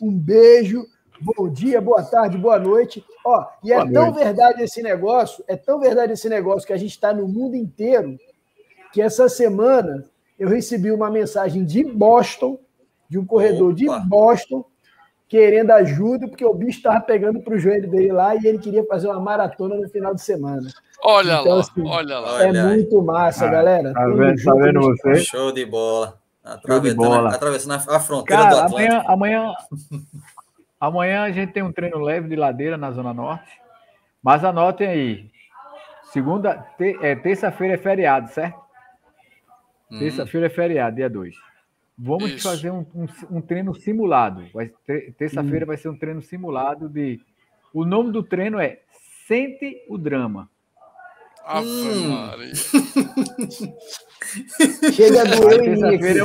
[SPEAKER 2] um beijo. Bom dia, boa tarde, boa noite. Ó, e é boa tão noite. verdade esse negócio, é tão verdade esse negócio que a gente está no mundo inteiro que essa semana eu recebi uma mensagem de Boston, de um corredor Opa. de Boston, querendo ajuda, porque o bicho estava pegando para o joelho dele lá e ele queria fazer uma maratona no final de semana.
[SPEAKER 4] Olha então, lá, assim, olha lá.
[SPEAKER 2] É olha muito aí. massa, ah, galera.
[SPEAKER 1] Tá vendo, tá vendo você?
[SPEAKER 5] Show de bola. Atravessando, bola. atravessando a fronteira
[SPEAKER 1] Cara, do Atlântico. Amanhã, amanhã, amanhã a gente tem um treino leve de ladeira na Zona Norte. Mas anotem aí. Segunda, te, é, terça-feira é feriado, certo? Uhum. Terça-feira é feriado, dia 2. Vamos Isso. fazer um, um, um, treino simulado. Terça-feira uhum. vai ser um treino simulado de. O nome do treino é Sente o Drama.
[SPEAKER 4] Hum.
[SPEAKER 2] Chega do
[SPEAKER 1] terça-feira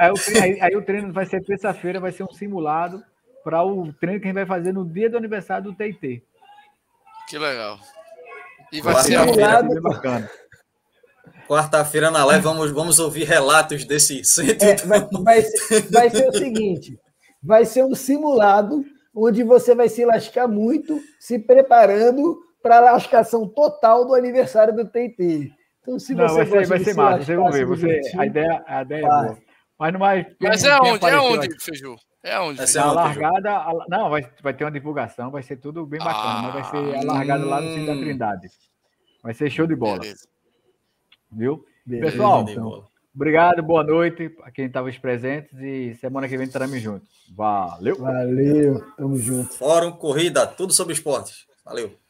[SPEAKER 1] é um aí, aí, o treino vai ser terça-feira, vai ser um simulado para o treino que a gente vai fazer no dia do aniversário do TIT.
[SPEAKER 4] Que legal. E vai ser
[SPEAKER 2] simulado. Bacana.
[SPEAKER 5] Quarta-feira na live vamos, vamos ouvir relatos desse centro. É,
[SPEAKER 2] vai, vai, ser, vai ser o seguinte: vai ser um simulado onde você vai se lascar muito, se preparando para a lascação total do aniversário do TT.
[SPEAKER 1] Então, se Não, você vai ser, vai ser massa, vocês vão ver. Você, a ideia, a ideia é boa. Mas não vai.
[SPEAKER 4] Mas é onde? É onde, Feijô? É onde?
[SPEAKER 1] Vai ser a largada. A, não, vai, vai ter uma divulgação, vai ser tudo bem bacana, ah, mas vai ser a largada hum, lá no centro da hum. Trindade. Vai ser show de bola. Beleza. Viu? Beleza, Pessoal, então, obrigado, boa noite a quem estava presentes e semana que vem estaremos juntos. Valeu.
[SPEAKER 2] Valeu, tamo junto.
[SPEAKER 5] Fórum Corrida, tudo sobre esportes. Valeu.